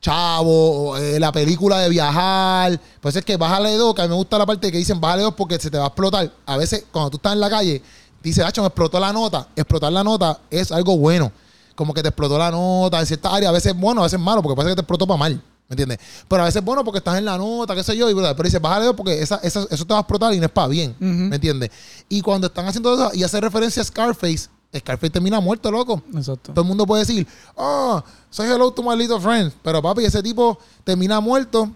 chavo, eh, la película de viajar. Pues es que bájale dos, que a mí me gusta la parte que dicen bájale dos porque se te va a explotar. A veces, cuando tú estás en la calle, dice, Hacho, me explotó la nota. Explotar la nota es algo bueno. Como que te explotó la nota en cierta área. A veces es bueno, a veces es malo, porque parece que te explotó para mal. ¿Me entiendes? Pero a veces es bueno porque estás en la nota, qué sé yo. Y, pero dice, bájale dos porque esa, esa- eso te va a explotar y no es para bien. ¿Me entiendes? Y cuando están haciendo eso y hace referencia a Scarface, Scarface termina muerto, loco. Exacto. Todo el mundo puede decir, oh, say hello to my little friend. Pero papi, ese tipo termina muerto,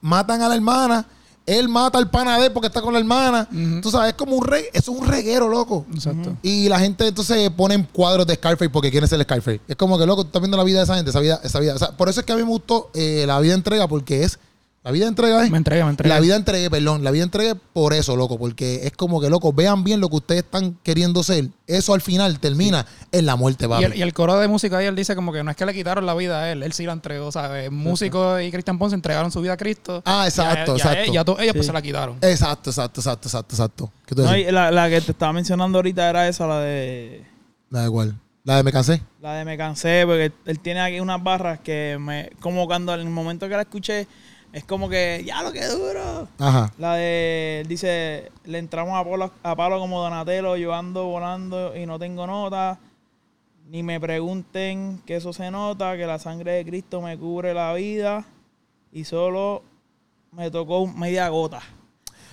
matan a la hermana, él mata al pana de él porque está con la hermana. Tú sabes, es como un re eso es un reguero, loco. Exacto. Y la gente entonces pone cuadros de Scarface porque quieren ser Scarface. Es como que, loco, tú estás viendo la vida de esa gente, esa vida, esa vida. O sea, por eso es que a mí me gustó eh, la vida entrega, porque es. La vida entrega es. Me entregué, me entregué. La vida entregué, perdón, la vida entregué por eso, loco, porque es como que, loco, vean bien lo que ustedes están queriendo ser. Eso al final termina en la muerte, papi. Y el, y el coro de música ahí, él dice como que no es que le quitaron la vida a él, él sí la entregó, ¿sabes? Músico y Cristian Ponce entregaron su vida a Cristo. Ah, exacto, y a- y a- exacto. Y a todos ellos pues se la quitaron. Exacto, exacto, exacto, exacto, exacto. ¿Qué tú No, y la, la que te estaba mencionando ahorita era esa, la de. Da igual. La de me cansé. La de Me Cansé, porque él tiene aquí unas barras que me. Como cuando en el momento que la escuché, es como que. ¡Ya lo que duro! Ajá. La de. Dice: Le entramos a palo, a palo como Donatello, yo ando volando y no tengo nota. Ni me pregunten que eso se nota, que la sangre de Cristo me cubre la vida y solo me tocó media gota.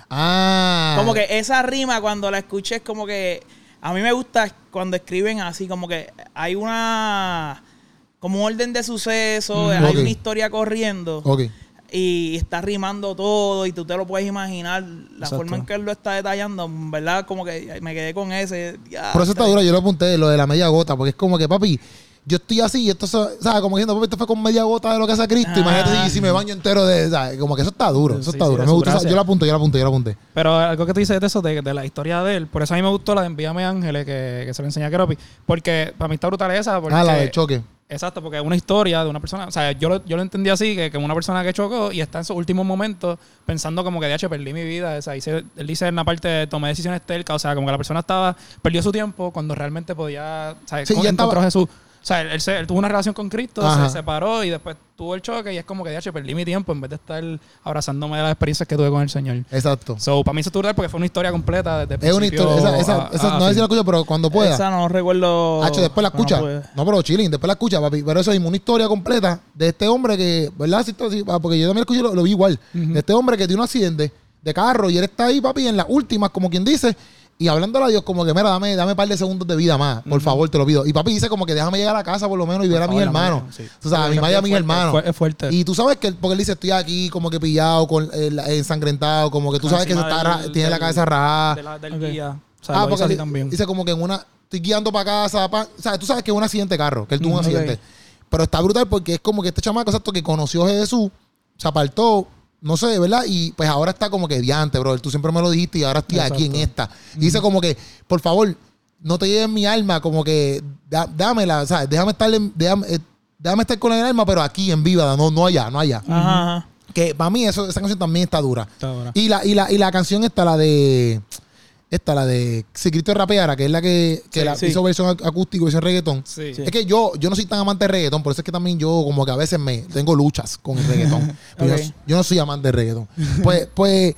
Ah. Como que esa rima cuando la escuché es como que a mí me gusta cuando escriben así, como que hay una como orden de sucesos, Mm, hay una historia corriendo. Y está rimando todo y tú te lo puedes imaginar. La Exacto. forma en que él lo está detallando, en ¿verdad? Como que me quedé con ese. ya, Por eso está duro, yo lo apunté, lo de la media gota, porque es como que, papi, yo estoy así y esto, ¿sabes? Como diciendo, papi, esto fue con media gota de lo que hace Cristo. Ah. Imagínate si, si me baño entero de, ¿sabes? Como que eso está duro, eso Sí, está sí, duro. Me gusta, esa- yo lo apunté, yo lo apunté, yo lo apunté. Pero algo que tú dices de eso, de, de la historia de él, por eso a mí me gustó la de Envíame Ángeles, que, que se lo enseñé a Keropi. Porque para mí está brutal esa. Porque, Ah, la del choque. Exacto, porque es una historia de una persona. O sea, yo lo, yo lo entendí así, que, que una persona que chocó y está en sus últimos momentos pensando como que, de hecho, perdí mi vida. O sea, dice- él dice en la parte, tomé decisiones tercas. O sea, como que la persona estaba, perdió su tiempo cuando realmente podía, o sea, Sí, encontró a Jesús. O sea, él, él se- él tuvo una relación con Cristo, Ajá. se separó y después tuvo el choque y es como que, de hecho, perdí mi tiempo en vez de estar abrazándome de las experiencias que tuve con el Señor. Exacto. So, para mí eso es brutal porque fue una historia completa desde Es una historia, esa, esa, a- esa- a no sé fin. si la escucho, pero cuando pueda. Esa no recuerdo. Hacho, después la escucha. No, pero chilling, después la escucha, papi. Pero eso es una historia completa de este hombre que, ¿verdad? Sí, sí, ah, porque yo también lo escuché lo, lo vi igual. De este hombre que tiene un accidente de carro y él está ahí, papi, en las últimas, como quien dice, y hablándole a Dios, como que, mira, dame, dame un par de segundos de vida más, por favor, te lo pido. Y papi dice como que déjame llegar a casa por lo menos y ver a mis hermanos. sí. O sea, a mi madre y a mis hermanos. Es fuerte. Y tú sabes que, él- porque él dice, estoy aquí como que pillado, con, ensangrentado, como que tú sabes que se Encima está, del- ra- tiene la cabeza rajada. de la- del guía. O sea, Ah, porque así di- también. dice como que en una. Estoy guiando para casa. pa- o sea, tú sabes que es un accidente de carro, que él tuvo un Mm, accidente. Pero está brutal porque es como que este chamaco, exacto, que conoció a Jesús, se apartó, no sé, ¿verdad? Y pues ahora está como que diante, bro. Tú siempre me lo dijiste y ahora estoy aquí en esta. Y dice como que, por favor, no te lleves mi alma, como que da- dámela, ¿sabes? Déjame estar, en- déjame, eh, déjame estar con el alma, pero aquí en vida, no, no allá, no allá. Ajá, ajá. Que para mí eso, esa canción también está dura. Está dura. Y la, y la, y la canción está la de. Esta, la de Si Cristo rapeara, que es la que, que Sí, la sí. hizo versión ac- acústico y versión reggaetón. Sí. Sí. Es que yo, yo no soy tan amante de reggaetón, por eso es que también yo como que a veces me tengo luchas con el reggaetón. Pero yo- no soy amante de reggaetón. Pues, pues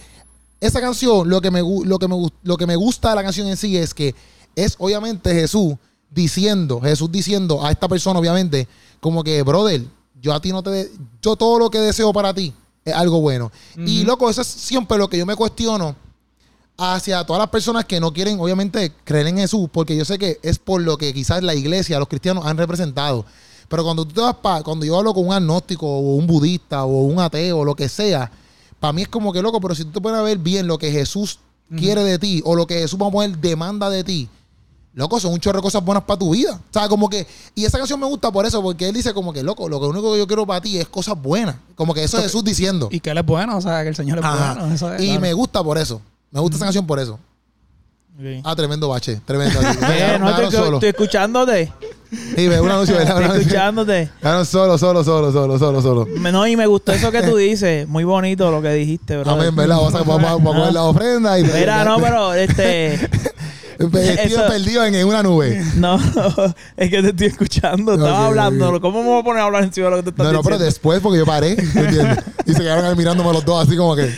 esa canción, lo que, me, lo, que me, lo que me gusta de la canción en sí es que es obviamente Jesús diciendo, Jesús diciendo a esta persona, obviamente, como que, brother, yo a ti no te... de- yo todo lo que deseo para ti es algo bueno. Y loco, eso es siempre lo que yo me cuestiono hacia todas las personas que no quieren, obviamente, creer en Jesús, porque yo sé que es por lo que quizás la iglesia, los cristianos han representado. Pero cuando tú te vas pa, cuando yo hablo con un agnóstico o un budista o un ateo o lo que sea, para mí es como que loco, pero si tú te puedes ver bien lo que Jesús quiere de ti o lo que Jesús, vamos a poner, demanda de ti, loco, son un chorro de cosas buenas para tu vida. O sea, como que, y esa canción me gusta por eso, porque él dice como que, loco, lo único que yo quiero para ti es cosas buenas. Como que eso es Jesús diciendo. Y que él es bueno, o sea, que el Señor es Ajá. bueno. eso es, y claro. me gusta por eso. Me gusta esa canción por eso. Ah, tremendo bache, tremendo. Me no, me estoy, dejaron solo. estoy escuchándote. Sí, ve, un anuncio, ¿verdad? Estoy escuchándote. Dejaron solo, solo, solo, solo, solo, solo. Me- No, y me gustó eso que tú dices. Muy bonito lo que dijiste, bro. Amén, ¿verdad? Vamos a, vamos a- vamos a coger la ofrenda y... Mira, no, pero este. Estoy perdido en, en una nube. No, es que te estoy escuchando. Estaba hablando. ¿Cómo me voy a poner a hablar encima de lo que te estás No, no, pero diciendo? después porque yo paré, ¿me entiendes? Y se quedaron ahí mirándome los dos así como que...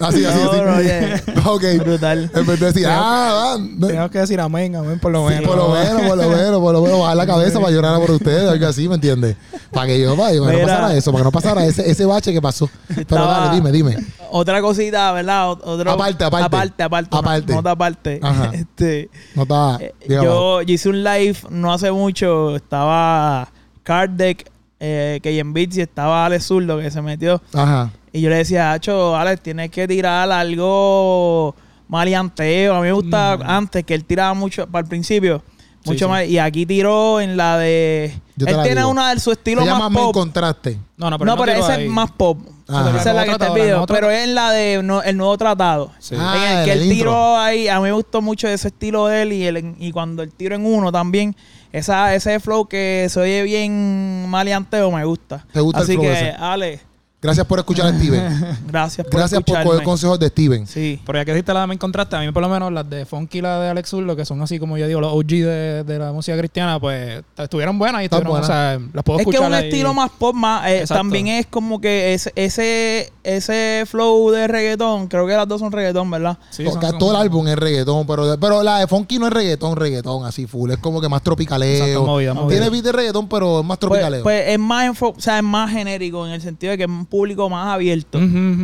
Así, así, así. oye. Ok. Brutal. En vez de decir, ah, ah. Tengo que decir amén, amén, por lo Sí, menos. por lo menos, por lo menos, por lo menos, bajar la cabeza para llorar por ustedes, algo así, ¿me entiendes? Para que yo, para que no pasara eso, para que no pasara ese, ese bache que pasó. Pero Estaba- dale, dime, dime. Otra cosita, ¿verdad? Otro, Aparte, aparte. Aparte, aparte. Aparte. Nota aparte. Ajá. Este, No estaba. eh, yo, yo hice un live no hace mucho. Estaba Card Deck, eh, que en Beats y estaba Alex Zurdo que se metió. Ajá. Y yo le decía, Hacho, Alex, tienes que tirar algo maleanteo. A mí me gusta antes que él tiraba mucho para el principio. Mucho sí. más. Y aquí tiró en la de. Yo él la tiene digo. una de su estilo Se más llama Men pop. Contraste. No, no, pero no, pero ese ahí. es más pop. Ajá. Esa es la que está el video. Pero es en la de no- el nuevo tratado. Sí. Ah, en el que el él intro. tiró ahí, a mí me gustó mucho ese estilo de él y, el, y cuando el tiro en uno también, esa, ese flow que se oye bien maleanteo me gusta. ¿Te gusta el Así flow que, ese? Ale, Gracias por escuchar a Steven. gracias por Gracias por coger consejos de Steven. Sí. Pero ya que dijiste la de Men Contraste, a mí por lo menos las de Funky y la de Alex Zurdo, que son así como yo digo, los OG de, de la música cristiana, pues estuvieron buenas y Están estuvieron, o sea, las puedo Es que es escuchar un ahí. estilo más pop, más, eh, Exacto. también es como que ese, ese, ese flow de reggaetón, creo que las dos son reggaetón, ¿verdad? Sí, como- todo el álbum es reggaetón, pero, pero la de Funky no es reggaetón, reggaetón, así full. Es como que más tropicaleo. Exacto, movida, movida. Tiene beat de reggaetón, pero es más Pues, tropicaleo. pues es más enfo- o sea, es más genérico en el sentido de que es un público más abierto.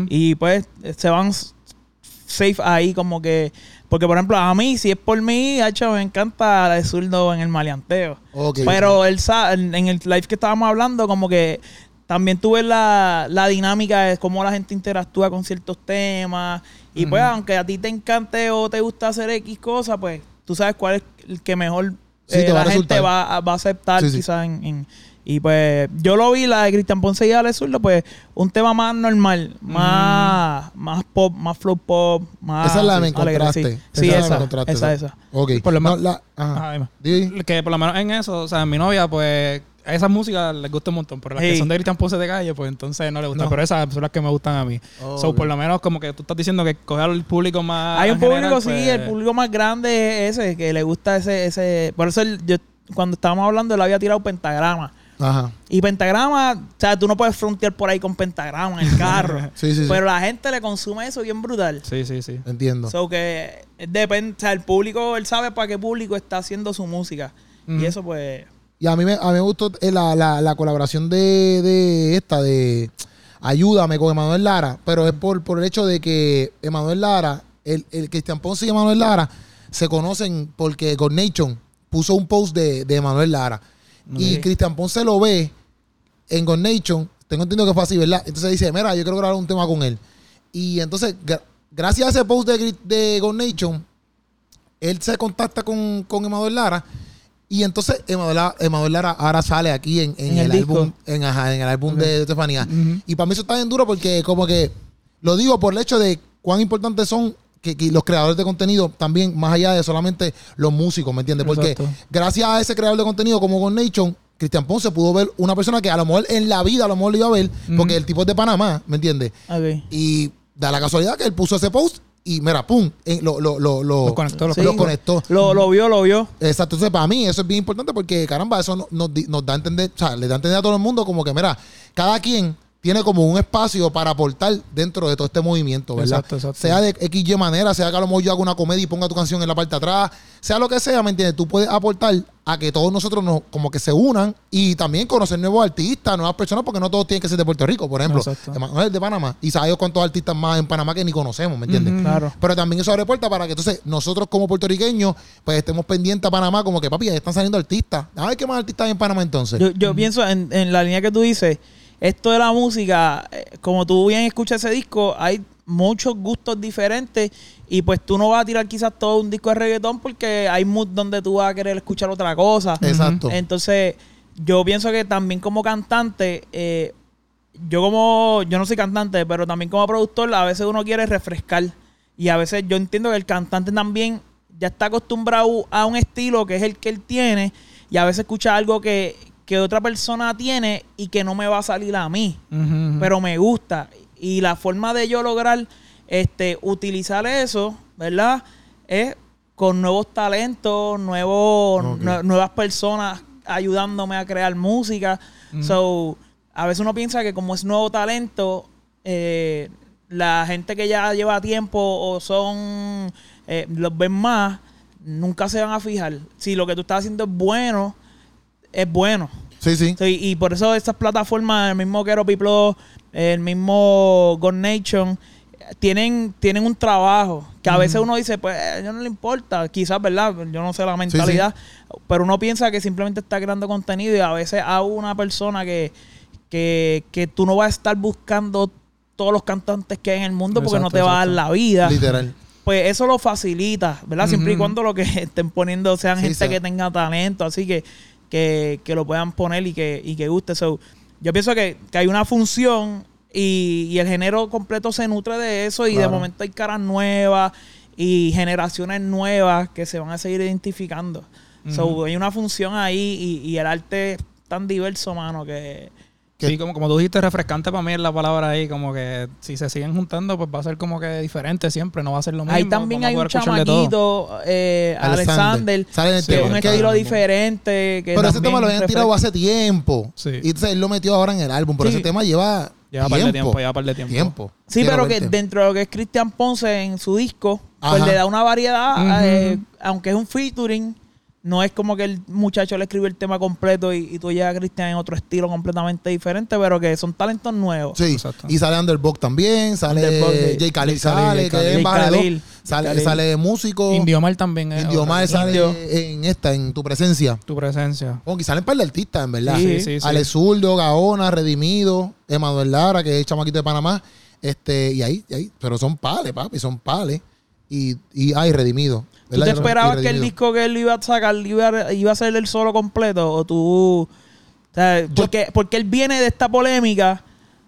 Y pues se van safe ahí como que... Porque, por ejemplo, a mí, si es por mí, hecho, me encanta la de zurdo en el maleanteo. Pero él sa- en el live que estábamos hablando, como que también tú ves la, la dinámica de cómo la gente interactúa con ciertos temas. Y pues, aunque a ti te encante o te gusta hacer X cosa, pues tú sabes cuál es el que mejor Sí, eh, la gente va, a- va a aceptar Sí, sí. quizás en, en- y pues yo lo vi la de Cristian Ponce y Ale Zurdo pues un tema más normal más más pop más flow pop más Esa es la que me alegre, encontraste. sí, Sí, Esa es la que esa, encontraste, esa esa. esa Ok. Por lo No, menos- la- ajá. Que por lo menos en eso, o sea, mi novia, pues, a esas músicas les gusta un montón, pero las que son de Cristian Ponce de calle, pues entonces no les gusta. No. Pero esas son las que me gustan a mí. Oh, so, por lo menos, como que tú estás diciendo que coger al público más. hay un público general, sí pues, el público más grande es ese que le gusta ese ese por eso yo cuando estábamos hablando él había tirado pentagrama Ajá. y pentagrama o sea tú no puedes frontear por ahí con pentagrama en el carro Sí, sí, sí. pero la gente le consume eso bien brutal Sí, sí, sí. Entiendo. So que depende, o sea, el público, él sabe para qué público está haciendo su música. Y eso pues... Y a mí me, a mí me gustó eh, la, la, la colaboración de, de esta, de Ayúdame con Emanuel Lara, pero es por, por el hecho de que Emanuel Lara, el, el Cristian Ponce y Emanuel Lara se conocen porque Nation puso un post de, de Emanuel Lara. Y. Cristian Ponce lo ve en Nation, tengo entendido que fue así, ¿verdad? Entonces dice, mira, yo quiero grabar un tema con él. Y entonces, gra- gracias a ese post de, de Nation, él se contacta con, con Emanuel Lara y entonces Emanuel, Lara- ahora sale aquí en, en En el, álbum en, ajá, en el álbum de, de Estefanía. Y para mí eso está bien duro porque como que lo digo por el hecho de cuán importantes son que, que los creadores de contenido también, más allá de solamente los músicos, ¿me entiendes? Porque Exacto. gracias a ese creador de contenido como Gon Nation, Cristian Ponce pudo ver una persona que a lo mejor en la vida a lo mejor lo iba a ver, porque el tipo es de Panamá, ¿me entiendes? Y da la casualidad que él puso ese post y mira, pum, en- lo, lo, lo, lo- conectó, Sí. Lo, lo vio, lo vio. Exacto, entonces para mí eso es bien importante porque caramba, eso no- nos, nos da a entender, o sea, le da a entender a todo el mundo como que, mira, cada quien tiene como un espacio para aportar dentro de todo este movimiento, ¿verdad? Exacto, exacto. Sea de XY manera, sea que a lo mejor yo haga una comedia y ponga tu canción en la parte de atrás, sea lo que sea, ¿me entiendes? Tú puedes aportar a que todos nosotros nos como que se unan y también conocer nuevos artistas, nuevas personas, porque no todos tienen que ser de Puerto Rico, por ejemplo. Exacto. Emanuel de Panamá y sabes cuántos artistas más en Panamá que ni conocemos, ¿me entiendes? Claro. Pero también eso abre puertas para que entonces nosotros como puertorriqueños pues estemos pendientes a Panamá como que papi, ya están saliendo artistas. A ver qué más artistas hay en Panamá entonces. Yo, yo pienso en, en la línea que tú dices, esto de la música, eh, como tú bien escuchas ese disco, hay muchos gustos diferentes y pues tú no vas a tirar quizás todo un disco de reggaetón porque hay mood donde tú vas a querer escuchar otra cosa. Exacto. Entonces, yo pienso que también como cantante, eh, yo como, yo no soy cantante, pero también como productor, a veces uno quiere refrescar. Y a veces yo entiendo que el cantante también ya está acostumbrado a un estilo que es el que él tiene. Y a veces escucha algo que, que otra persona tiene y que no me va a salir a mí. Pero me gusta. Y la forma de yo lograr este, utilizar eso, ¿verdad? Es con nuevos talentos, nuevos, nue- nuevas personas ayudándome a crear música. So, a veces uno piensa que como es nuevo talento, eh, la gente que ya lleva tiempo o son, eh, los ven más, nunca se van a fijar. Si lo que tú estás haciendo es bueno, es bueno. Sí, sí. Sí, y por eso estas plataformas, el mismo Quero Piplo, el mismo God Nation, tienen, tienen un trabajo que a veces uno dice, pues, eh, yo no le importa, quizás, ¿verdad? Yo no sé la mentalidad, pero uno piensa que simplemente está creando contenido y a veces a una persona que, que, que tú no vas a estar buscando todos los cantantes que hay en el mundo porque no Exacto, te va a dar la vida. Literal. Pues eso lo facilita, ¿verdad? Siempre y cuando lo que estén poniendo sean Sí, gente que tenga talento, así que, que, que lo puedan poner y que, y que guste. So, yo pienso que, que hay una función y, y el género completo se nutre de eso y de momento hay caras nuevas y generaciones nuevas que se van a seguir identificando. So, hay una función ahí y, y el arte es tan diverso, mano, que... que- Sí, como, como tú dijiste, refrescante para mí es la palabra ahí, como que si se siguen juntando, pues va a ser como que diferente siempre, no va a ser lo mismo. Ahí también hay un chamaquito, eh, Alexander. Alexander, Sí, que es tema. un estilo diferente. Que pero ese tema lo habían tirado hace tiempo. Sí. Y entonces él lo metió ahora en el álbum. Pero Sí. ese tema lleva, Lleva par de tiempo, lleva par de tiempo. Tiempo. Sí, Quiero pero que dentro de lo que es Cristian Ponce en su disco, pues Ajá. le da una variedad, eh, aunque es un featuring, no es como que el muchacho le escribe el tema completo y, y tú llegas a Cristian en otro estilo completamente diferente, pero que son talentos nuevos. Sí, Exacto. y sale Underbox también, sale Underbox. Jay Khalil, sale, Jay que Khalil. Jay Sale, Khalil. sale músico. Indiomar también es Indiomar otra. sale Indio. en esta, en tu presencia. Tu presencia. Como que salen par de artistas, en verdad. Sí, sí, sí. Ale Zurdo, Gaona, Redimido, Emanuel Lara, que es chamaquito de Panamá. Este, y ahí, y ahí. Pero son pales, papi, son pales. Y, y ay, Redimido. ¿Tú te esperabas que el disco que él iba a sacar iba, iba a ser el solo completo? ¿O tú.? O sea, porque, porque él viene de esta polémica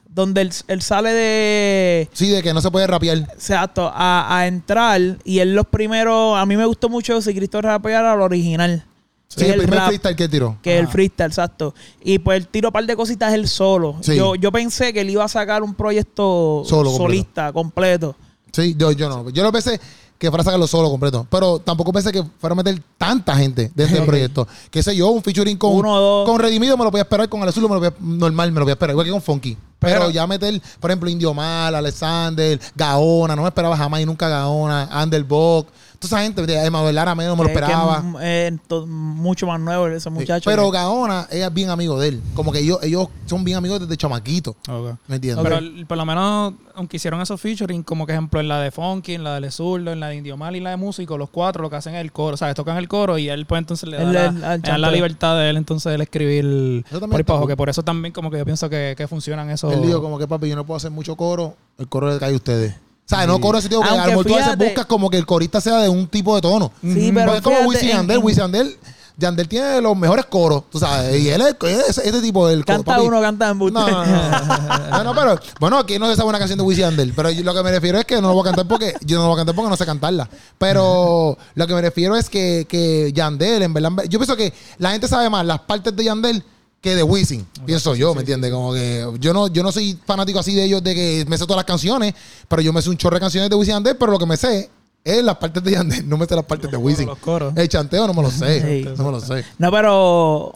donde él, él sale de. Sí, de que no se puede rapear. Exacto, a, a entrar y él los primeros. A mí me gustó mucho si Cristo rapeara lo original. Sí, el primer rap, freestyle que tiró. Que el freestyle, exacto. Y pues él tiró un par de cositas él solo. Sí. Yo, yo pensé que él iba a sacar un proyecto Solo, completo. solista, completo. Sí, yo, yo no. Yo no pensé que fuera a sacarlo solo completo. Pero tampoco pensé que fuera a meter tanta gente dentro del proyecto. Qué sé yo, un featuring con, Uno dos. con Redimido me lo voy a esperar, con el azul me lo voy a, normal me lo voy a esperar, igual que con Funky. Pero, Pero- ya meter, por ejemplo, Indio Mal, Alexander, Gaona, no me esperaba jamás y nunca Gaona, Anderbok, toda esa gente, Emanuel Lara menos no me lo esperaba. es, eh, to- mucho más nuevo ese muchacho. Pero que- Gaona, ella es bien amigo de él. Como que ellos, ellos son bien amigos desde chamaquito. Ok. ¿Me entiendes? Pero el- por lo menos, aunque hicieron esos featuring, como que ejemplo en la de Funky, en la de Zurdo, en la de Indiomal y la de Músico, los cuatro lo que hacen es el coro, ¿sabes? Tocan el coro y él pues entonces le da, la, le da libertad de él entonces él escribir por abajo, cool. que por eso también como que yo pienso que, que funcionan esos... Él dijo como que papi, yo no puedo hacer mucho coro, el coro le cae a ustedes. O sea, no coro ese tipo que a Aunque lo mejor tú a veces fíjate- buscas como que el corista sea de un tipo de tono. Sí, Ujú. pero Porque es como fíjate, Wisin y en- Yandel. Wisin y Yandel, Yandel tiene los mejores coros, tú sabes. Y él es ese, ese tipo del coro. Canta papi. uno, canta en No, no, no. No, no, pero bueno, aquí no se sabe una canción de Wisin y Yandel. Pero yo- lo que me refiero es que no lo voy a cantar porque yo no lo voy a cantar porque no sé cantarla. Pero lo que me refiero es que, que Yandel, en verdad, en verdad- yo pienso que la gente sabe más las partes de Yandel que de Wisin. Pienso yo, ¿me entiendes? Como que yo no, yo no soy fanático así de ellos de que me sé todas las canciones, pero yo me sé un chorro de canciones de Wisin Yandel, pero lo que me sé es las partes de Yandel, no me sé las partes de Wisin. Los. El chanteo no me lo sé. No me lo sé. No, pero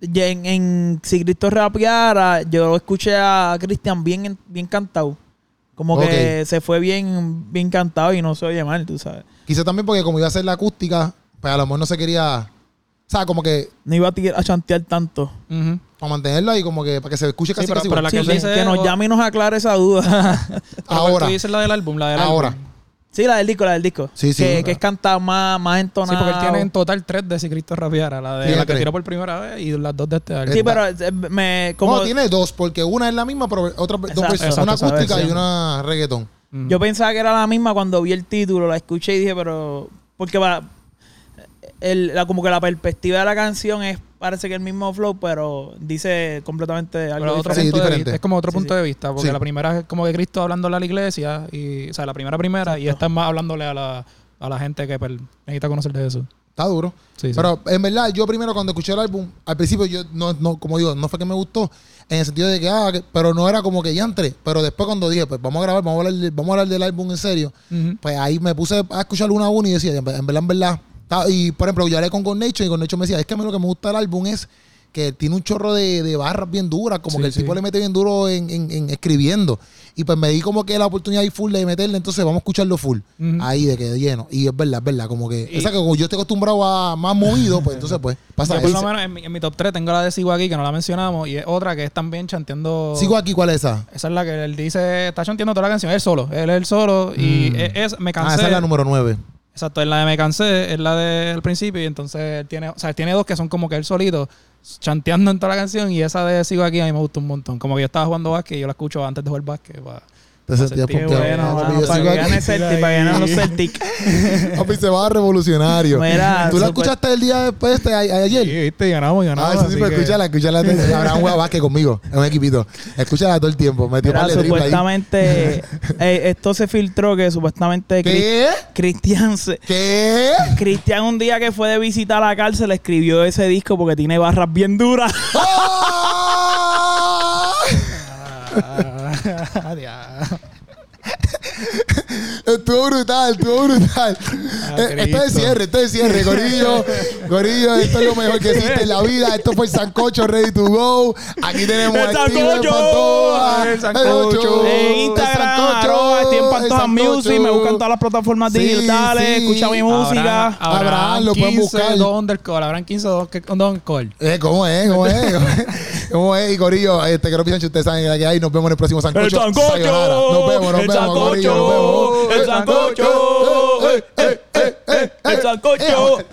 en, en Si Cristo rapeara, yo escuché a Cristian bien, bien cantado. Como que se fue bien, bien cantado y no se oye mal, tú sabes. Quizá también porque como iba a ser la acústica, pues a lo mejor no se quería, o sea, como que No iba a, tir- a chantear tanto. Ujú. para mantenerla y como que para que se escuche casi pero- casi pero la Sí, que que, dice que nos o- llame y nos aclare esa duda. Ahora. Tú dices la del álbum, la del Ahora. álbum. sí, la del disco, la del disco. Sí, sí. Que, que es cantada más, más Sí, entonada. porque él tiene en total tres de Si Cristo rapeara. La de la que tiró por primera vez y las dos de este álbum. Sí, pero eh, me... Como, No, tiene dos, porque una es la misma, pero otra dos Exacto. versiones. Una acústica y una reggaetón. Yo pensaba que era la misma cuando vi el título, la escuché y dije, pero. Porque va. El, la, como que la perspectiva de la canción es parece que el mismo flow, pero dice completamente algo Pero otro Sí, diferente. punto de diferente. vista. Es como otro Sí, punto sí. de vista. Porque Sí. la primera es como que Cristo hablándole a la iglesia. Y, o sea, la primera primera. Y esta es más hablándole a la, a la gente que pues, necesita conocer de Jesús. Está duro. Sí, sí. Pero en verdad, yo primero cuando escuché el álbum, al principio yo no, no, como digo, no fue que me gustó, en el sentido de que, ah, que- pero no era como que ya entré. Pero después cuando dije, pues vamos a grabar, vamos a hablar, de- vamos a hablar del álbum en serio, pues ahí me puse a escuchar una a una y decía, en verdad, en verdad, Y por ejemplo, yo hablé con Gornecho y Gornecho me decía, es que a mí lo que me gusta del álbum es que tiene un chorro de, de barras bien duras, como Sí, que el sí. tipo le mete bien duro en, en- en escribiendo. Y pues me di como que la oportunidad ahí full de meterle, entonces vamos a escucharlo full. Ahí de que de lleno. Y es verdad, es verdad, como que... Y- esa que como yo estoy acostumbrado a más movido, pues entonces pues pasa Yo por lo menos en mi, en mi top 3 tengo la de Sigo aquí, que no la mencionamos. Y es otra que es también chanteando. Sigo aquí, ¿cuál es esa? Esa es la que él dice, está chanteando toda la canción, él solo, él es el solo y Mm. es, es- me Ah, cansé. esa es la número 9. Exacto, es la de me cansé, es la del principio y entonces él tiene, o sea, tiene dos que son como que él solito chanteando en toda la canción y esa de sigo aquí a mí me gusta un montón. Como yo estaba jugando básquet y yo la escucho antes de jugar básquet. Te sentías pompeado. bueno, mano, para que gane Celtic, para que ganen los Celtic. Papi, se va revolucionario. Mira, ¿Tú la super- escuchaste el día después de a- a- ayer? Sí, viste, ganamos, ganamos. Ah, eso sí, pero que- escúchala, escúchala. Abraham juega básquet conmigo, es un equipito. Escúchala todo el tiempo. Metió Mira, supuestamente eh, esto se filtró que supuestamente ¿Qué? Cristian se- ¿Qué? Cristian un día que fue de visita a la cárcel escribió ese disco porque tiene barras bien duras. ¡Ah! Ah, diablo. Estuvo brutal, estuvo brutal. Ah, Eh, esto es cierre, esto es el cierre, Gorillo. Gorillo, esto es lo mejor que existe en la vida. Esto fue el Sancocho Ready to Go. Aquí tenemos El Sancocho. El Sancocho. En El Instagram, Sancocho. arroba, estoy en Pantoja. Music, me buscan todas las plataformas Sí, digitales, sí. escucha mi música. Abraham, Abraham, lo pueden 15, buscar. Abraham 15, dos que- dos underscore. Eh, ¿Cómo es? ¿Cómo es? ¿Cómo es? Y Gorillo, este, piensen que ustedes saben que hay. Nos vemos en el próximo Sancocho. El Sancocho. Nos vemos, nos El vemos, Gorillo. Nos vemos. el sancocho. El sancocho.